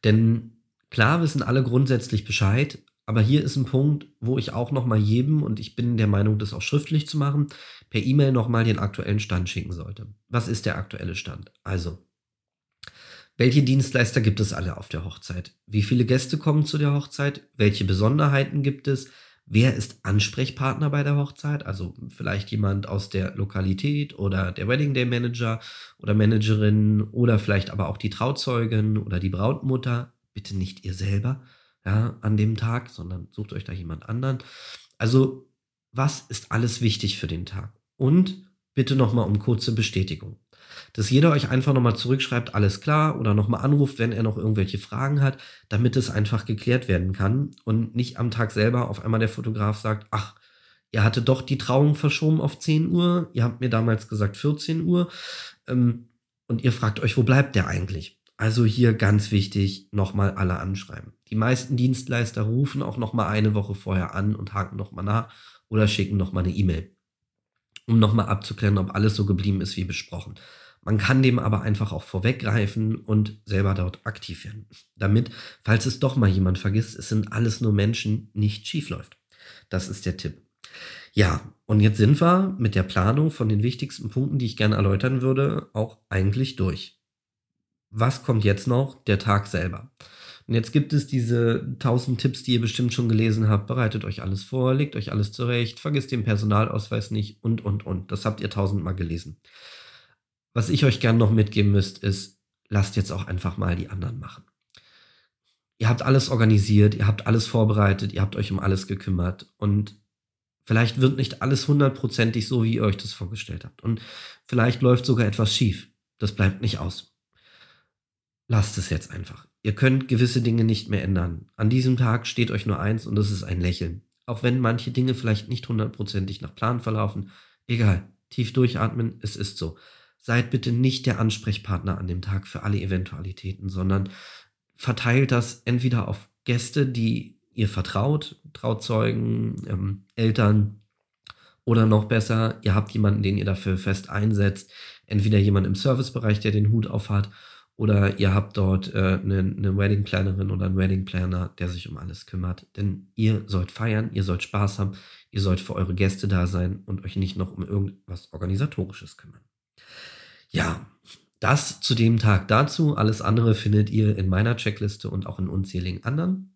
A: Denn klar wissen alle grundsätzlich Bescheid, aber hier ist ein Punkt, wo ich auch noch mal jedem, und ich bin der Meinung, das auch schriftlich zu machen, per E-Mail noch mal den aktuellen Stand schicken sollte. Was ist der aktuelle Stand? Also, welche Dienstleister gibt es alle auf der Hochzeit? Wie viele Gäste kommen zu der Hochzeit? Welche Besonderheiten gibt es? Wer ist Ansprechpartner bei der Hochzeit? Also vielleicht jemand aus der Lokalität oder der Wedding Day Manager oder Managerin oder vielleicht aber auch die Trauzeugin oder die Brautmutter. Bitte nicht ihr selber ja, an dem Tag, sondern sucht euch da jemand anderen. Also, was ist alles wichtig für den Tag? Und bitte nochmal um kurze Bestätigung. Dass jeder euch einfach nochmal zurückschreibt, alles klar, oder nochmal anruft, wenn er noch irgendwelche Fragen hat, damit es einfach geklärt werden kann und nicht am Tag selber auf einmal der Fotograf sagt, ach, ihr hatte doch die Trauung verschoben auf 10 Uhr, ihr habt mir damals gesagt 14 Uhr, ähm, und ihr fragt euch, wo bleibt der eigentlich? Also hier ganz wichtig, nochmal alle anschreiben. Die meisten Dienstleister rufen auch nochmal eine Woche vorher an und haken nochmal nach oder schicken nochmal eine E-Mail. um nochmal abzuklären, ob alles so geblieben ist wie besprochen. Man kann dem aber einfach auch vorweggreifen und selber dort aktiv werden. Damit, falls es doch mal jemand vergisst, es sind alles nur Menschen, nicht schief läuft. Das ist der Tipp. Ja, und jetzt sind wir mit der Planung von den wichtigsten Punkten, die ich gerne erläutern würde, auch eigentlich durch. Was kommt jetzt noch? Der Tag selber. Und jetzt gibt es diese 1000 Tipps, die ihr bestimmt schon gelesen habt. Bereitet euch alles vor, legt euch alles zurecht, vergisst den Personalausweis nicht und, und, und. Das habt ihr tausendmal gelesen. Was ich euch gerne noch mitgeben müsst, ist, lasst jetzt auch einfach mal die anderen machen. Ihr habt alles organisiert, ihr habt alles vorbereitet, ihr habt euch um alles gekümmert und vielleicht wird nicht alles hundertprozentig so, wie ihr euch das vorgestellt habt. Und vielleicht läuft sogar etwas schief. Das bleibt nicht aus. Lasst es jetzt einfach. Ihr könnt gewisse Dinge nicht mehr ändern. An diesem Tag steht euch nur eins und das ist ein Lächeln. Auch wenn manche Dinge vielleicht nicht hundertprozentig nach Plan verlaufen. Egal. Tief durchatmen, es ist so. Seid bitte nicht der Ansprechpartner an dem Tag für alle Eventualitäten, sondern verteilt das entweder auf Gäste, die ihr vertraut, Trauzeugen, ähm, Eltern, oder noch besser, ihr habt jemanden, den ihr dafür fest einsetzt, entweder jemand im Servicebereich, der den Hut auf hat, oder ihr habt dort äh, eine, eine Wedding Plannerin oder einen Wedding Planner, der sich um alles kümmert. Denn ihr sollt feiern, ihr sollt Spaß haben, ihr sollt für eure Gäste da sein und euch nicht noch um irgendwas Organisatorisches kümmern. Ja, das zu dem Tag dazu. Alles andere findet ihr in meiner Checkliste und auch in unzähligen anderen.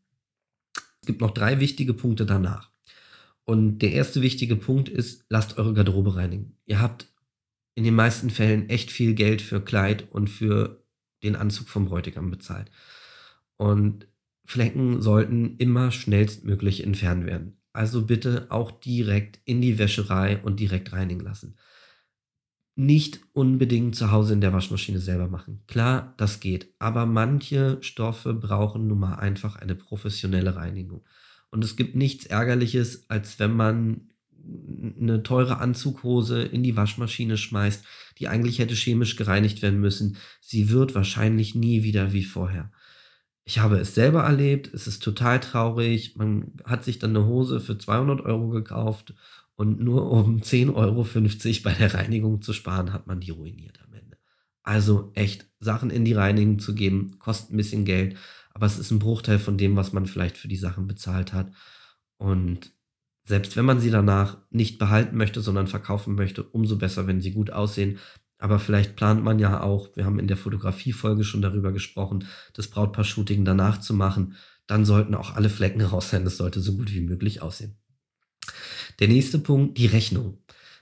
A: Es gibt noch drei wichtige Punkte danach. Und der erste wichtige Punkt ist, lasst eure Garderobe reinigen. Ihr habt in den meisten Fällen echt viel Geld für Kleid und für den Anzug vom Bräutigam bezahlt. Und Flecken sollten immer schnellstmöglich entfernt werden. Also bitte auch direkt in die Wäscherei und direkt reinigen lassen. Nicht unbedingt zu Hause in der Waschmaschine selber machen. Klar, das geht. Aber manche Stoffe brauchen nun mal einfach eine professionelle Reinigung. Und es gibt nichts Ärgerliches, als wenn man eine teure Anzughose in die Waschmaschine schmeißt, die eigentlich hätte chemisch gereinigt werden müssen. Sie wird wahrscheinlich nie wieder wie vorher. Ich habe es selber erlebt, es ist total traurig. Man hat sich dann eine Hose für 200 Euro gekauft und nur um 10,50 Euro bei der Reinigung zu sparen, hat man die ruiniert am Ende. Also echt, Sachen in die Reinigung zu geben, kostet ein bisschen Geld, aber es ist ein Bruchteil von dem, was man vielleicht für die Sachen bezahlt hat. Und selbst wenn man sie danach nicht behalten möchte, sondern verkaufen möchte, umso besser, wenn sie gut aussehen. Aber vielleicht plant man ja auch, wir haben in der Fotografie-Folge schon darüber gesprochen, das Brautpaar-Shooting danach zu machen. Dann sollten auch alle Flecken raus sein. Das sollte so gut wie möglich aussehen. Der nächste Punkt, die Rechnung.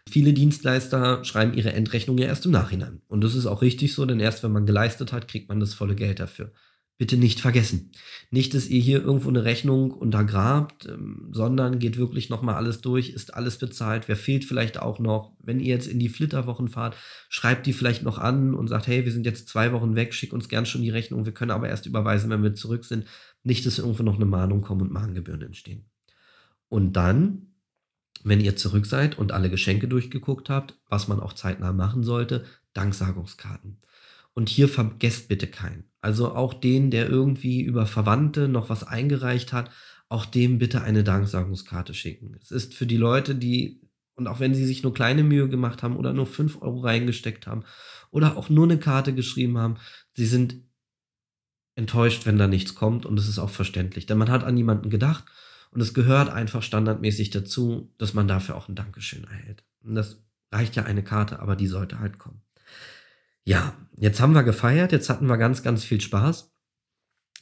A: Viele Dienstleister schreiben ihre Endrechnung ja erst im Nachhinein. Und das ist auch richtig so, denn erst wenn man geleistet hat, kriegt man das volle Geld dafür bitte nicht vergessen. Nicht, dass ihr hier irgendwo eine Rechnung untergrabt, ähm, sondern geht wirklich nochmal alles durch, ist alles bezahlt. Wer fehlt vielleicht auch noch? Wenn ihr jetzt in die Flitterwochen fahrt, schreibt die vielleicht noch an und sagt, hey, wir sind jetzt zwei Wochen weg, schick uns gern schon die Rechnung, wir können aber erst überweisen, wenn wir zurück sind. Nicht, dass irgendwo noch eine Mahnung kommt und Mahngebühren entstehen. Und dann, wenn ihr zurück seid und alle Geschenke durchgeguckt habt, was man auch zeitnah machen sollte, Danksagungskarten. Und hier vergesst bitte keinen. Also auch den, der irgendwie über Verwandte noch was eingereicht hat, auch dem bitte eine Danksagungskarte schicken. Es ist für die Leute, die, und auch wenn sie sich nur kleine Mühe gemacht haben oder nur 5 Euro reingesteckt haben oder auch nur eine Karte geschrieben haben, sie sind enttäuscht, wenn da nichts kommt und es ist auch verständlich, denn man hat an jemanden gedacht und es gehört einfach standardmäßig dazu, dass man dafür auch ein Dankeschön erhält. Und das reicht ja eine Karte, aber die sollte halt kommen. Ja, jetzt haben wir gefeiert, jetzt hatten wir ganz, ganz viel Spaß.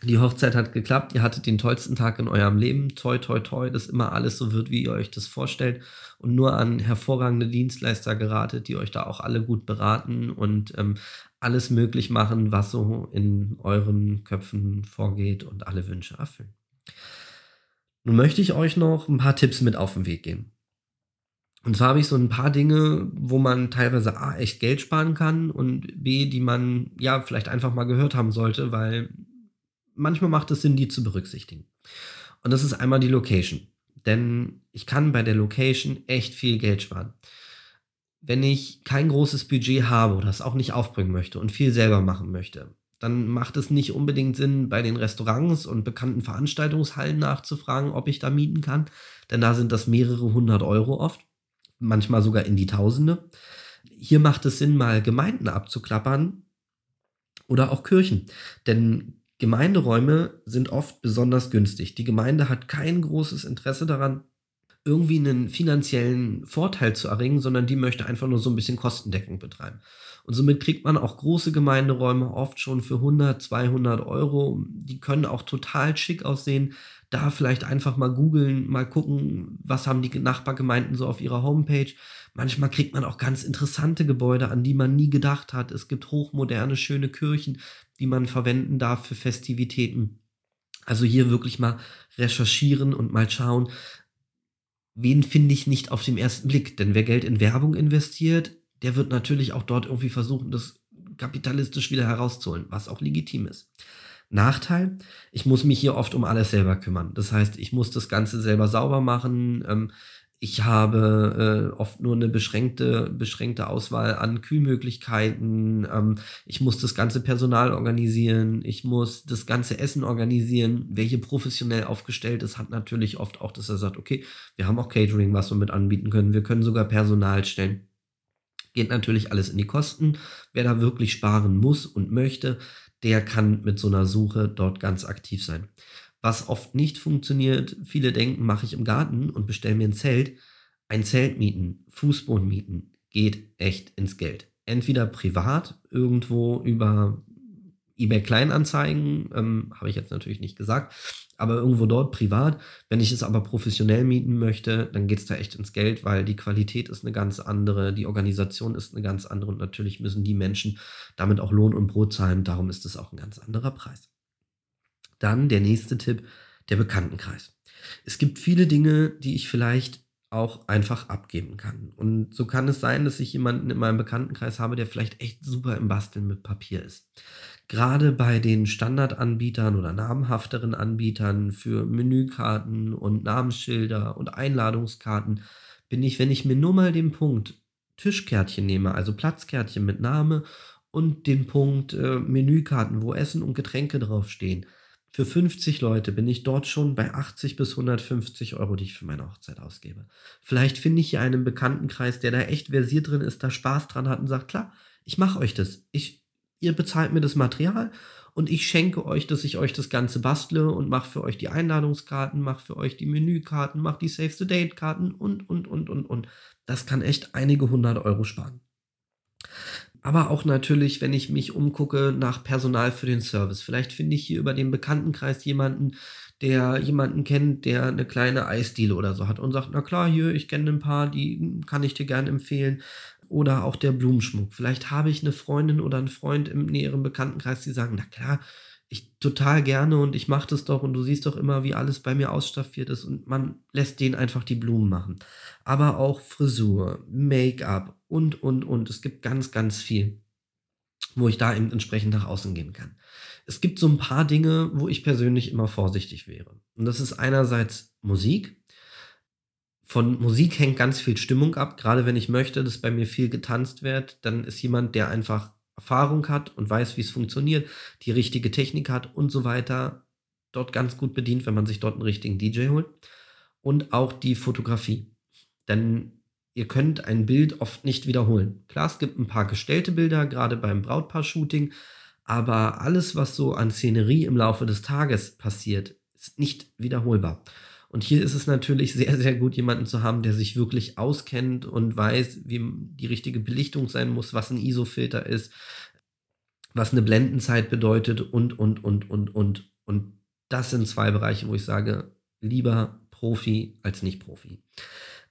A: Die Hochzeit hat geklappt, ihr hattet den tollsten Tag in eurem Leben. Toi, toi, toi, dass immer alles so wird, wie ihr euch das vorstellt. Und nur an hervorragende Dienstleister geratet, die euch da auch alle gut beraten und ähm, alles möglich machen, was so in euren Köpfen vorgeht und alle Wünsche erfüllen. Nun möchte ich euch noch ein paar Tipps mit auf den Weg geben. Und zwar habe ich so ein paar Dinge, wo man teilweise A, echt Geld sparen kann und B, die man ja vielleicht einfach mal gehört haben sollte, weil manchmal macht es Sinn, die zu berücksichtigen. Und das ist einmal die Location. Denn ich kann bei der Location echt viel Geld sparen. Wenn ich kein großes Budget habe oder es auch nicht aufbringen möchte und viel selber machen möchte, dann macht es nicht unbedingt Sinn, bei den Restaurants und bekannten Veranstaltungshallen nachzufragen, ob ich da mieten kann. Denn da sind das mehrere hundert Euro oft manchmal sogar in die Tausende. Hier macht es Sinn, mal Gemeinden abzuklappern oder auch Kirchen. Denn Gemeinderäume sind oft besonders günstig. Die Gemeinde hat kein großes Interesse daran, irgendwie einen finanziellen Vorteil zu erringen, sondern die möchte einfach nur so ein bisschen Kostendeckung betreiben. Und somit kriegt man auch große Gemeinderäume oft schon für 100, 200 Euro. Die können auch total schick aussehen. Da vielleicht einfach mal googeln, mal gucken, was haben die Nachbargemeinden so auf ihrer Homepage. Manchmal kriegt man auch ganz interessante Gebäude, an die man nie gedacht hat. Es gibt hochmoderne, schöne Kirchen, die man verwenden darf für Festivitäten. Also hier wirklich mal recherchieren und mal schauen, wen finde ich nicht auf den ersten Blick. Denn wer Geld in Werbung investiert, der wird natürlich auch dort irgendwie versuchen, das kapitalistisch wieder herauszuholen, was auch legitim ist. Nachteil, ich muss mich hier oft um alles selber kümmern. Das heißt, ich muss das Ganze selber sauber machen. Ähm, ich habe äh, oft nur eine beschränkte, beschränkte Auswahl an Kühlmöglichkeiten. Ähm, ich muss das ganze Personal organisieren. Ich muss das ganze Essen organisieren. Hier professionell aufgestellt ist, hat natürlich oft auch, dass er sagt, okay, wir haben auch Catering, was wir mit anbieten können. Wir können sogar Personal stellen. Geht natürlich alles in die Kosten. Wer da wirklich sparen muss und möchte, der kann mit so einer Suche dort ganz aktiv sein. Was oft nicht funktioniert, viele denken, mache ich im Garten und bestelle mir ein Zelt. Ein Zelt mieten, Fußboden mieten, geht echt ins Geld. Entweder privat, irgendwo über eBay Kleinanzeigen, ähm, habe ich jetzt natürlich nicht gesagt, aber irgendwo dort privat. Wenn ich es aber professionell mieten möchte, dann geht es da echt ins Geld, weil die Qualität ist eine ganz andere, die Organisation ist eine ganz andere und natürlich müssen die Menschen damit auch Lohn und Brot zahlen. Darum ist es auch ein ganz anderer Preis. Dann der nächste Tipp, der Bekanntenkreis. Es gibt viele Dinge, die ich vielleicht auch einfach abgeben kann. Und so kann es sein, dass ich jemanden in meinem Bekanntenkreis habe, der vielleicht echt super im Basteln mit Papier ist. Gerade bei den Standardanbietern oder namhafteren Anbietern für Menükarten und Namensschilder und Einladungskarten bin ich, wenn ich mir nur mal den Punkt Tischkärtchen nehme, also Platzkärtchen mit Name und den Punkt äh, Menükarten, wo Essen und Getränke draufstehen, für 50 Leute bin ich dort schon bei 80 bis 150 Euro, die ich für meine Hochzeit ausgebe. Vielleicht finde ich hier einen Bekanntenkreis, der da echt versiert drin ist, da Spaß dran hat und sagt, klar, ich mache euch das. Ich, ihr bezahlt mir das Material und ich schenke euch, dass ich euch das Ganze bastle und mache für euch die Einladungskarten, mache für euch die Menükarten, mache die Save the Date Karten und, und, und, und, und. Das kann echt einige hundert Euro sparen aber auch natürlich, wenn ich mich umgucke nach Personal für den Service. Vielleicht finde ich hier über den Bekanntenkreis jemanden, der jemanden kennt, der eine kleine Eisdiele oder so hat und sagt, na klar, hier, ich kenne ein paar, die kann ich dir gerne empfehlen. Oder auch der Blumenschmuck. Vielleicht habe ich eine Freundin oder einen Freund im näheren Bekanntenkreis, die sagen, na klar, ich total gerne und ich mache das doch und du siehst doch immer, wie alles bei mir ausstaffiert ist und man lässt denen einfach die Blumen machen. Aber auch Frisur, Make-up und, und, und. Es gibt ganz, ganz viel, wo ich da eben entsprechend nach außen gehen kann. Es gibt so ein paar Dinge, wo ich persönlich immer vorsichtig wäre. Und das ist einerseits Musik. Von Musik hängt ganz viel Stimmung ab. Gerade wenn ich möchte, dass bei mir viel getanzt wird, dann ist jemand, der einfach Erfahrung hat und weiß, wie es funktioniert, die richtige Technik hat und so weiter, dort ganz gut bedient, wenn man sich dort einen richtigen DJ holt. Und auch die Fotografie. Denn ihr könnt ein Bild oft nicht wiederholen. Klar, es gibt ein paar gestellte Bilder, gerade beim Brautpaar-Shooting, aber alles, was so an Szenerie im Laufe des Tages passiert, ist nicht wiederholbar. Und hier ist es natürlich sehr, sehr gut, jemanden zu haben, der sich wirklich auskennt und weiß, wie die richtige Belichtung sein muss, was ein ISO-Filter ist, was eine Blendenzeit bedeutet und, und, und, und, und. Und das sind zwei Bereiche, wo ich sage, lieber Profi als nicht Profi.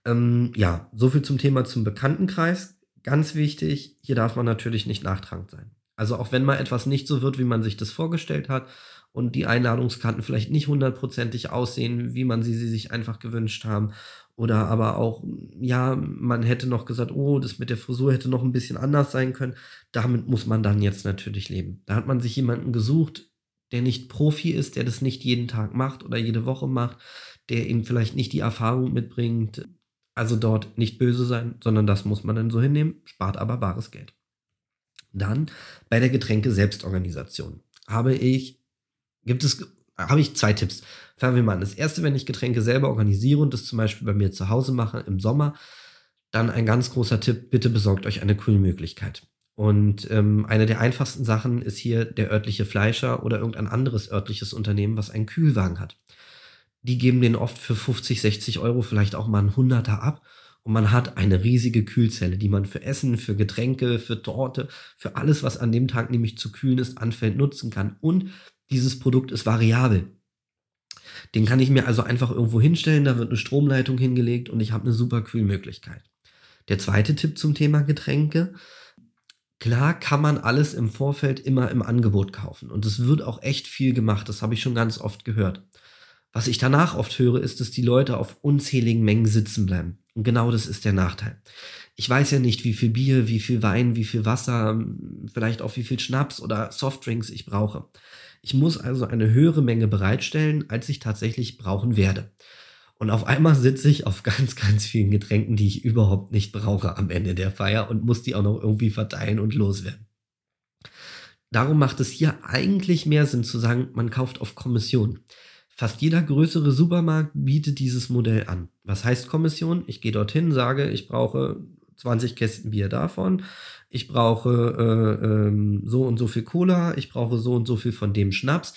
A: Ähm, ja, soviel zum Thema zum Bekanntenkreis. Ganz wichtig, hier darf man natürlich nicht nachtragend sein. Also auch wenn mal etwas nicht so wird, wie man sich das vorgestellt hat und die Einladungskarten vielleicht nicht hundertprozentig aussehen, wie man sie, sie sich einfach gewünscht haben. Oder aber auch, ja, man hätte noch gesagt, oh, das mit der Frisur hätte noch ein bisschen anders sein können. Damit muss man dann jetzt natürlich leben. Da hat man sich jemanden gesucht, der nicht Profi ist, der das nicht jeden Tag macht oder jede Woche macht, der eben vielleicht nicht die Erfahrung mitbringt. Also dort nicht böse sein, sondern das muss man dann so hinnehmen, spart aber bares Geld. Dann bei der Getränke-Selbstorganisation habe ich, gibt es, habe ich zwei Tipps. Fangen wir mal an. Das erste, wenn ich Getränke selber organisiere und das zum Beispiel bei mir zu Hause mache im Sommer, Dann ein ganz großer Tipp, bitte besorgt euch eine Kühlmöglichkeit. Und ähm, eine der einfachsten Sachen ist hier der örtliche Fleischer oder irgendein anderes örtliches Unternehmen, was einen Kühlwagen hat. Die geben den oft für 50, 60 Euro vielleicht auch mal einen Hunderter ab. Und man hat eine riesige Kühlzelle, die man für Essen, für Getränke, für Torte, für alles, was an dem Tag nämlich zu kühlen ist, anfällt, nutzen kann. Und dieses Produkt ist variabel. Den kann ich mir also einfach irgendwo hinstellen, da wird eine Stromleitung hingelegt und ich habe eine super Kühlmöglichkeit. Der zweite Tipp zum Thema Getränke. Klar kann man alles im Vorfeld immer im Angebot kaufen und es wird auch echt viel gemacht, das habe ich schon ganz oft gehört. Was ich danach oft höre, ist, dass die Leute auf unzähligen Mengen sitzen bleiben. Und genau das ist der Nachteil. Ich weiß ja nicht, wie viel Bier, wie viel Wein, wie viel Wasser, vielleicht auch wie viel Schnaps oder Softdrinks ich brauche. Ich muss also eine höhere Menge bereitstellen, als ich tatsächlich brauchen werde. Und auf einmal sitze ich auf [laughs] ganz, ganz vielen Getränken, die ich überhaupt nicht brauche am Ende der Feier und muss die auch noch irgendwie verteilen und loswerden. Darum macht es hier eigentlich mehr Sinn zu sagen, man kauft auf Kommission. Fast jeder größere Supermarkt bietet dieses Modell an. Was heißt Kommission? Ich gehe dorthin, sage, ich brauche 20 Kästen Bier davon, ich brauche äh, ähm, so und so viel Cola, ich brauche so und so viel von dem Schnaps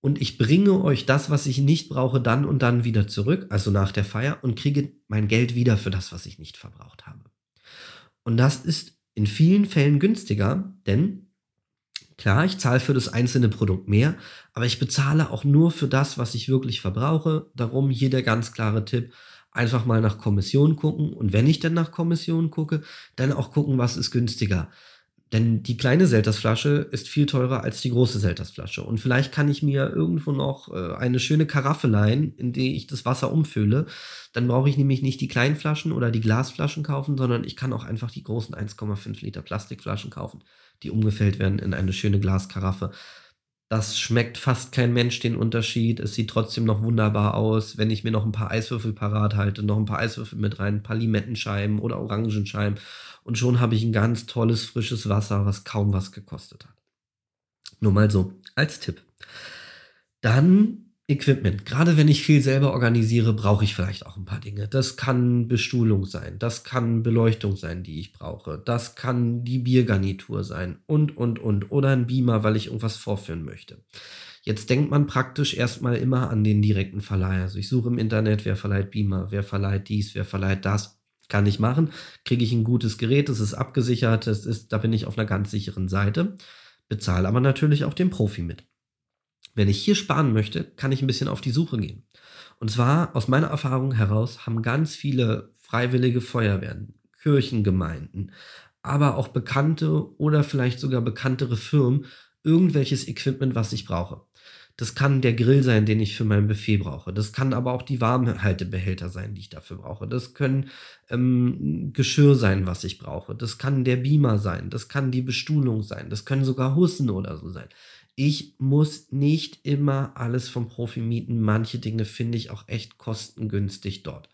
A: und ich bringe euch das, was ich nicht brauche, dann und dann wieder zurück, also nach der Feier, und kriege mein Geld wieder für das, was ich nicht verbraucht habe. Und das ist in vielen Fällen günstiger, denn klar, ich zahle für das einzelne Produkt mehr, aber ich bezahle auch nur für das, was ich wirklich verbrauche. Darum hier der ganz klare Tipp, einfach mal nach Kommission gucken und wenn ich dann nach Kommission gucke, dann auch gucken, was ist günstiger. Denn die kleine Seltersflasche ist viel teurer als die große Seltersflasche. Und vielleicht kann ich mir irgendwo noch äh, eine schöne Karaffe leihen, in die ich das Wasser umfülle. Dann brauche ich nämlich nicht die kleinen Flaschen oder die Glasflaschen kaufen, sondern ich kann auch einfach die großen 1,5 Liter Plastikflaschen kaufen, die umgefällt werden in eine schöne Glaskaraffe. Das schmeckt fast kein Mensch den Unterschied. Es sieht trotzdem noch wunderbar aus. Wenn ich mir noch ein paar Eiswürfel parat halte, noch ein paar Eiswürfel mit rein, ein paar Limettenscheiben oder Orangenscheiben und schon habe ich ein ganz tolles, frisches Wasser, was kaum was gekostet hat. Nur mal so als Tipp. Dann Equipment. Gerade wenn ich viel selber organisiere, brauche ich vielleicht auch ein paar Dinge. Das kann Bestuhlung sein, das kann Beleuchtung sein, die ich brauche, das kann die Biergarnitur sein und, und, und. Oder ein Beamer, weil ich irgendwas vorführen möchte. Jetzt denkt man praktisch erstmal immer an den direkten Verleih. Also ich suche im Internet, wer verleiht Beamer, wer verleiht dies, wer verleiht das. Kann ich machen. Kriege ich ein gutes Gerät, es ist abgesichert, es ist, da bin ich auf einer ganz sicheren Seite. Bezahle aber natürlich auch den Profi mit. Wenn ich hier sparen möchte, kann ich ein bisschen auf die Suche gehen. Und zwar aus meiner Erfahrung heraus haben ganz viele freiwillige Feuerwehren, Kirchengemeinden, aber auch bekannte oder vielleicht sogar bekanntere Firmen irgendwelches Equipment, was ich brauche. Das kann der Grill sein, den ich für mein Buffet brauche. Das kann aber auch die Warmhaltebehälter sein, die ich dafür brauche. Das können ähm, Geschirr sein, was ich brauche. Das kann der Beamer sein. Das kann die Bestuhlung sein. Das können sogar Hussen oder so sein. Ich muss nicht immer alles vom Profi mieten. Manche Dinge finde ich auch echt kostengünstig dort.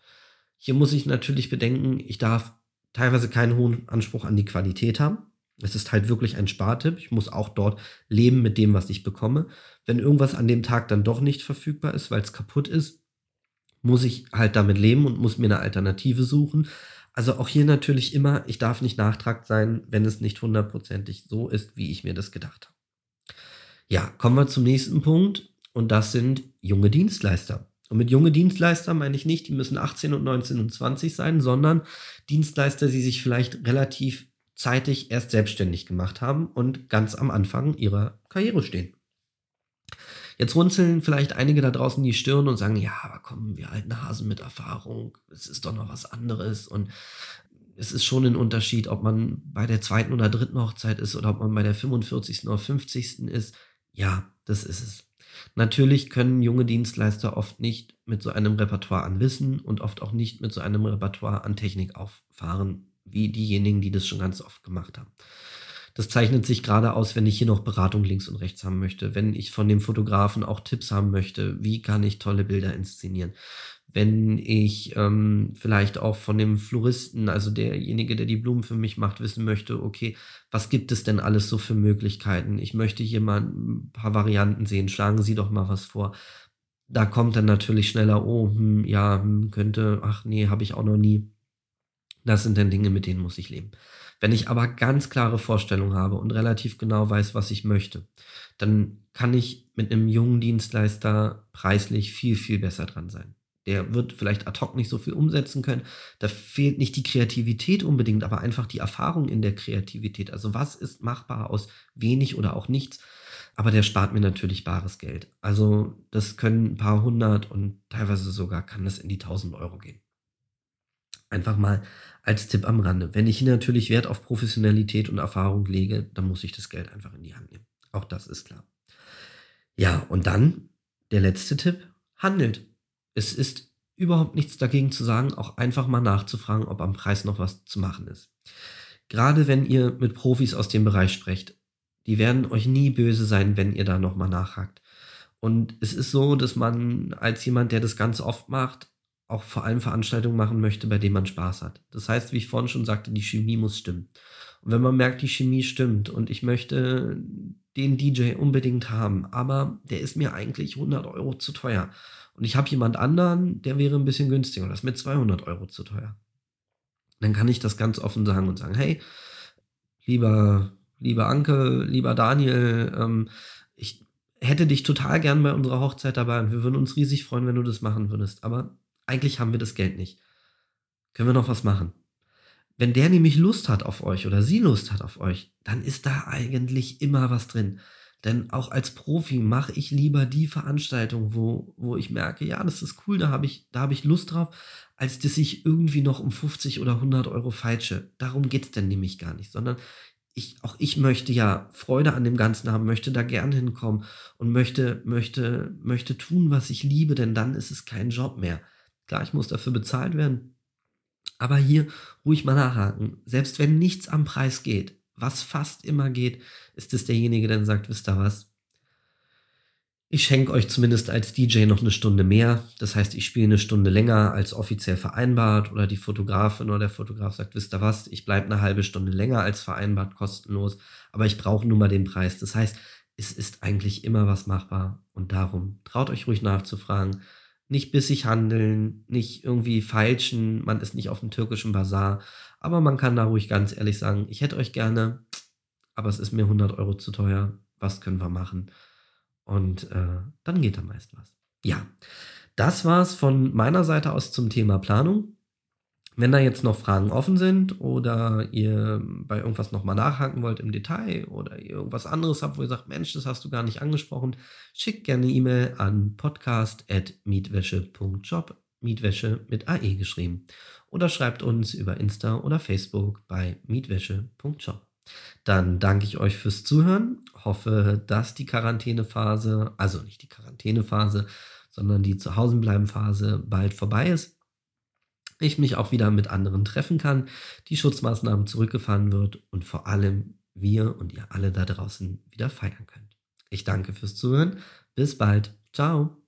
A: Hier muss ich natürlich bedenken, ich darf teilweise keinen hohen Anspruch an die Qualität haben. Es ist halt wirklich ein Spartipp. Ich muss auch dort leben mit dem, was ich bekomme. Wenn irgendwas an dem Tag dann doch nicht verfügbar ist, weil es kaputt ist, muss ich halt damit leben und muss mir eine Alternative suchen. Also auch hier natürlich immer, ich darf nicht nachtragend sein, wenn es nicht hundertprozentig so ist, wie ich mir das gedacht habe. Ja, kommen wir zum nächsten Punkt und das sind junge Dienstleister. Und mit junge Dienstleister meine ich nicht, die müssen 18 und 19 und 20 sein, sondern Dienstleister, die sich vielleicht relativ zeitig erst selbstständig gemacht haben und ganz am Anfang ihrer Karriere stehen. Jetzt runzeln vielleicht einige da draußen die Stirn und sagen, ja, aber kommen wir alten Hasen mit Erfahrung, es ist doch noch was anderes und es ist schon ein Unterschied, ob man bei der zweiten oder dritten Hochzeit ist oder ob man bei der 45. oder 50. ist. Ja, das ist es. Natürlich können junge Dienstleister oft nicht mit so einem Repertoire an Wissen und oft auch nicht mit so einem Repertoire an Technik auffahren, wie diejenigen, die das schon ganz oft gemacht haben. Das zeichnet sich gerade aus, wenn ich hier noch Beratung links und rechts haben möchte, wenn ich von dem Fotografen auch Tipps haben möchte, wie kann ich tolle Bilder inszenieren, wenn ich ähm, vielleicht auch von dem Floristen, also derjenige, der die Blumen für mich macht, wissen möchte, okay, was gibt es denn alles so für Möglichkeiten? Ich möchte hier mal ein paar Varianten sehen, schlagen Sie doch mal was vor. Da kommt dann natürlich schneller, oh, hm, ja, hm, könnte, ach nee, habe ich auch noch nie Das sind dann Dinge, mit denen muss ich leben. Wenn ich aber ganz klare Vorstellungen habe und relativ genau weiß, was ich möchte, dann kann ich mit einem jungen Dienstleister preislich viel, viel besser dran sein. Der wird vielleicht ad hoc nicht so viel umsetzen können. Da fehlt nicht die Kreativität unbedingt, aber einfach die Erfahrung in der Kreativität. Also was ist machbar aus wenig oder auch nichts? Aber der spart mir natürlich bares Geld. Also das können ein paar hundert und teilweise sogar kann das in die tausend Euro gehen. Einfach mal als Tipp am Rande. Wenn ich natürlich Wert auf Professionalität und Erfahrung lege, dann muss ich das Geld einfach in die Hand nehmen. Auch das ist klar. Ja, und dann der letzte Tipp, handelt. Es ist überhaupt nichts dagegen zu sagen, auch einfach mal nachzufragen, ob am Preis noch was zu machen ist. Gerade wenn ihr mit Profis aus dem Bereich sprecht, die werden euch nie böse sein, wenn ihr da nochmal nachhakt. Und es ist so, dass man als jemand, der das ganz oft macht, auch vor allem Veranstaltungen machen möchte, bei denen man Spaß hat. Das heißt, wie ich vorhin schon sagte, die Chemie muss stimmen. Und wenn man merkt, die Chemie stimmt und ich möchte den DJ unbedingt haben, aber der ist mir eigentlich 100 Euro zu teuer. Und ich habe jemand anderen, der wäre ein bisschen günstiger das ist mir 200 Euro zu teuer. Dann kann ich das ganz offen sagen und sagen, hey, lieber, lieber Anke, lieber Daniel, ähm, ich hätte dich total gern bei unserer Hochzeit dabei und wir würden uns riesig freuen, wenn du das machen würdest. Aber eigentlich haben wir das Geld nicht. Können wir noch was machen? Wenn der nämlich Lust hat auf euch oder sie Lust hat auf euch, dann ist da eigentlich immer was drin. Denn auch als Profi mache ich lieber die Veranstaltung, wo, wo ich merke, ja, das ist cool, da habe ich, hab ich Lust drauf, als dass ich irgendwie noch um 50 oder 100 Euro falsche. Darum geht es denn nämlich gar nicht, sondern ich, auch ich möchte ja Freude an dem Ganzen haben, möchte da gern hinkommen und möchte, möchte, möchte tun, was ich liebe, denn dann ist es kein Job mehr. Klar, ich muss dafür bezahlt werden. Aber hier ruhig mal nachhaken. Selbst wenn nichts am Preis geht, was fast immer geht, ist es derjenige, der dann sagt, wisst ihr was? Ich schenke euch zumindest als DJ noch eine Stunde mehr. Das heißt, ich spiele eine Stunde länger als offiziell vereinbart oder die Fotografin oder der Fotograf sagt, wisst ihr was? Ich bleibe eine halbe Stunde länger als vereinbart, kostenlos. Aber ich brauche nun mal den Preis. Das heißt, es ist eigentlich immer was machbar. Und darum traut euch ruhig nachzufragen nicht bissig handeln, nicht irgendwie feilschen, man ist nicht auf dem türkischen Bazar. Aber man kann da ruhig ganz ehrlich sagen, ich hätte euch gerne, aber es ist mir 100 Euro zu teuer. Was können wir machen? Und äh, dann geht da meist was. Ja, das war's von meiner Seite aus zum Thema Planung. Wenn da jetzt noch Fragen offen sind oder ihr bei irgendwas nochmal nachhaken wollt im Detail oder ihr irgendwas anderes habt, wo ihr sagt, Mensch, das hast du gar nicht angesprochen, schickt gerne E-Mail an podcast.mietwäsche.job, Mietwäsche mit AE geschrieben. Oder schreibt uns über Insta oder Facebook bei mietwäsche.job. Dann danke ich euch fürs Zuhören, hoffe, dass die Quarantänephase, also nicht die Quarantänephase, sondern die Zuhausenbleibenphase bald vorbei ist ich mich auch wieder mit anderen treffen kann, die Schutzmaßnahmen zurückgefahren wird und vor allem wir und ihr alle da draußen wieder feiern könnt. Ich danke fürs Zuhören. Bis bald. Ciao.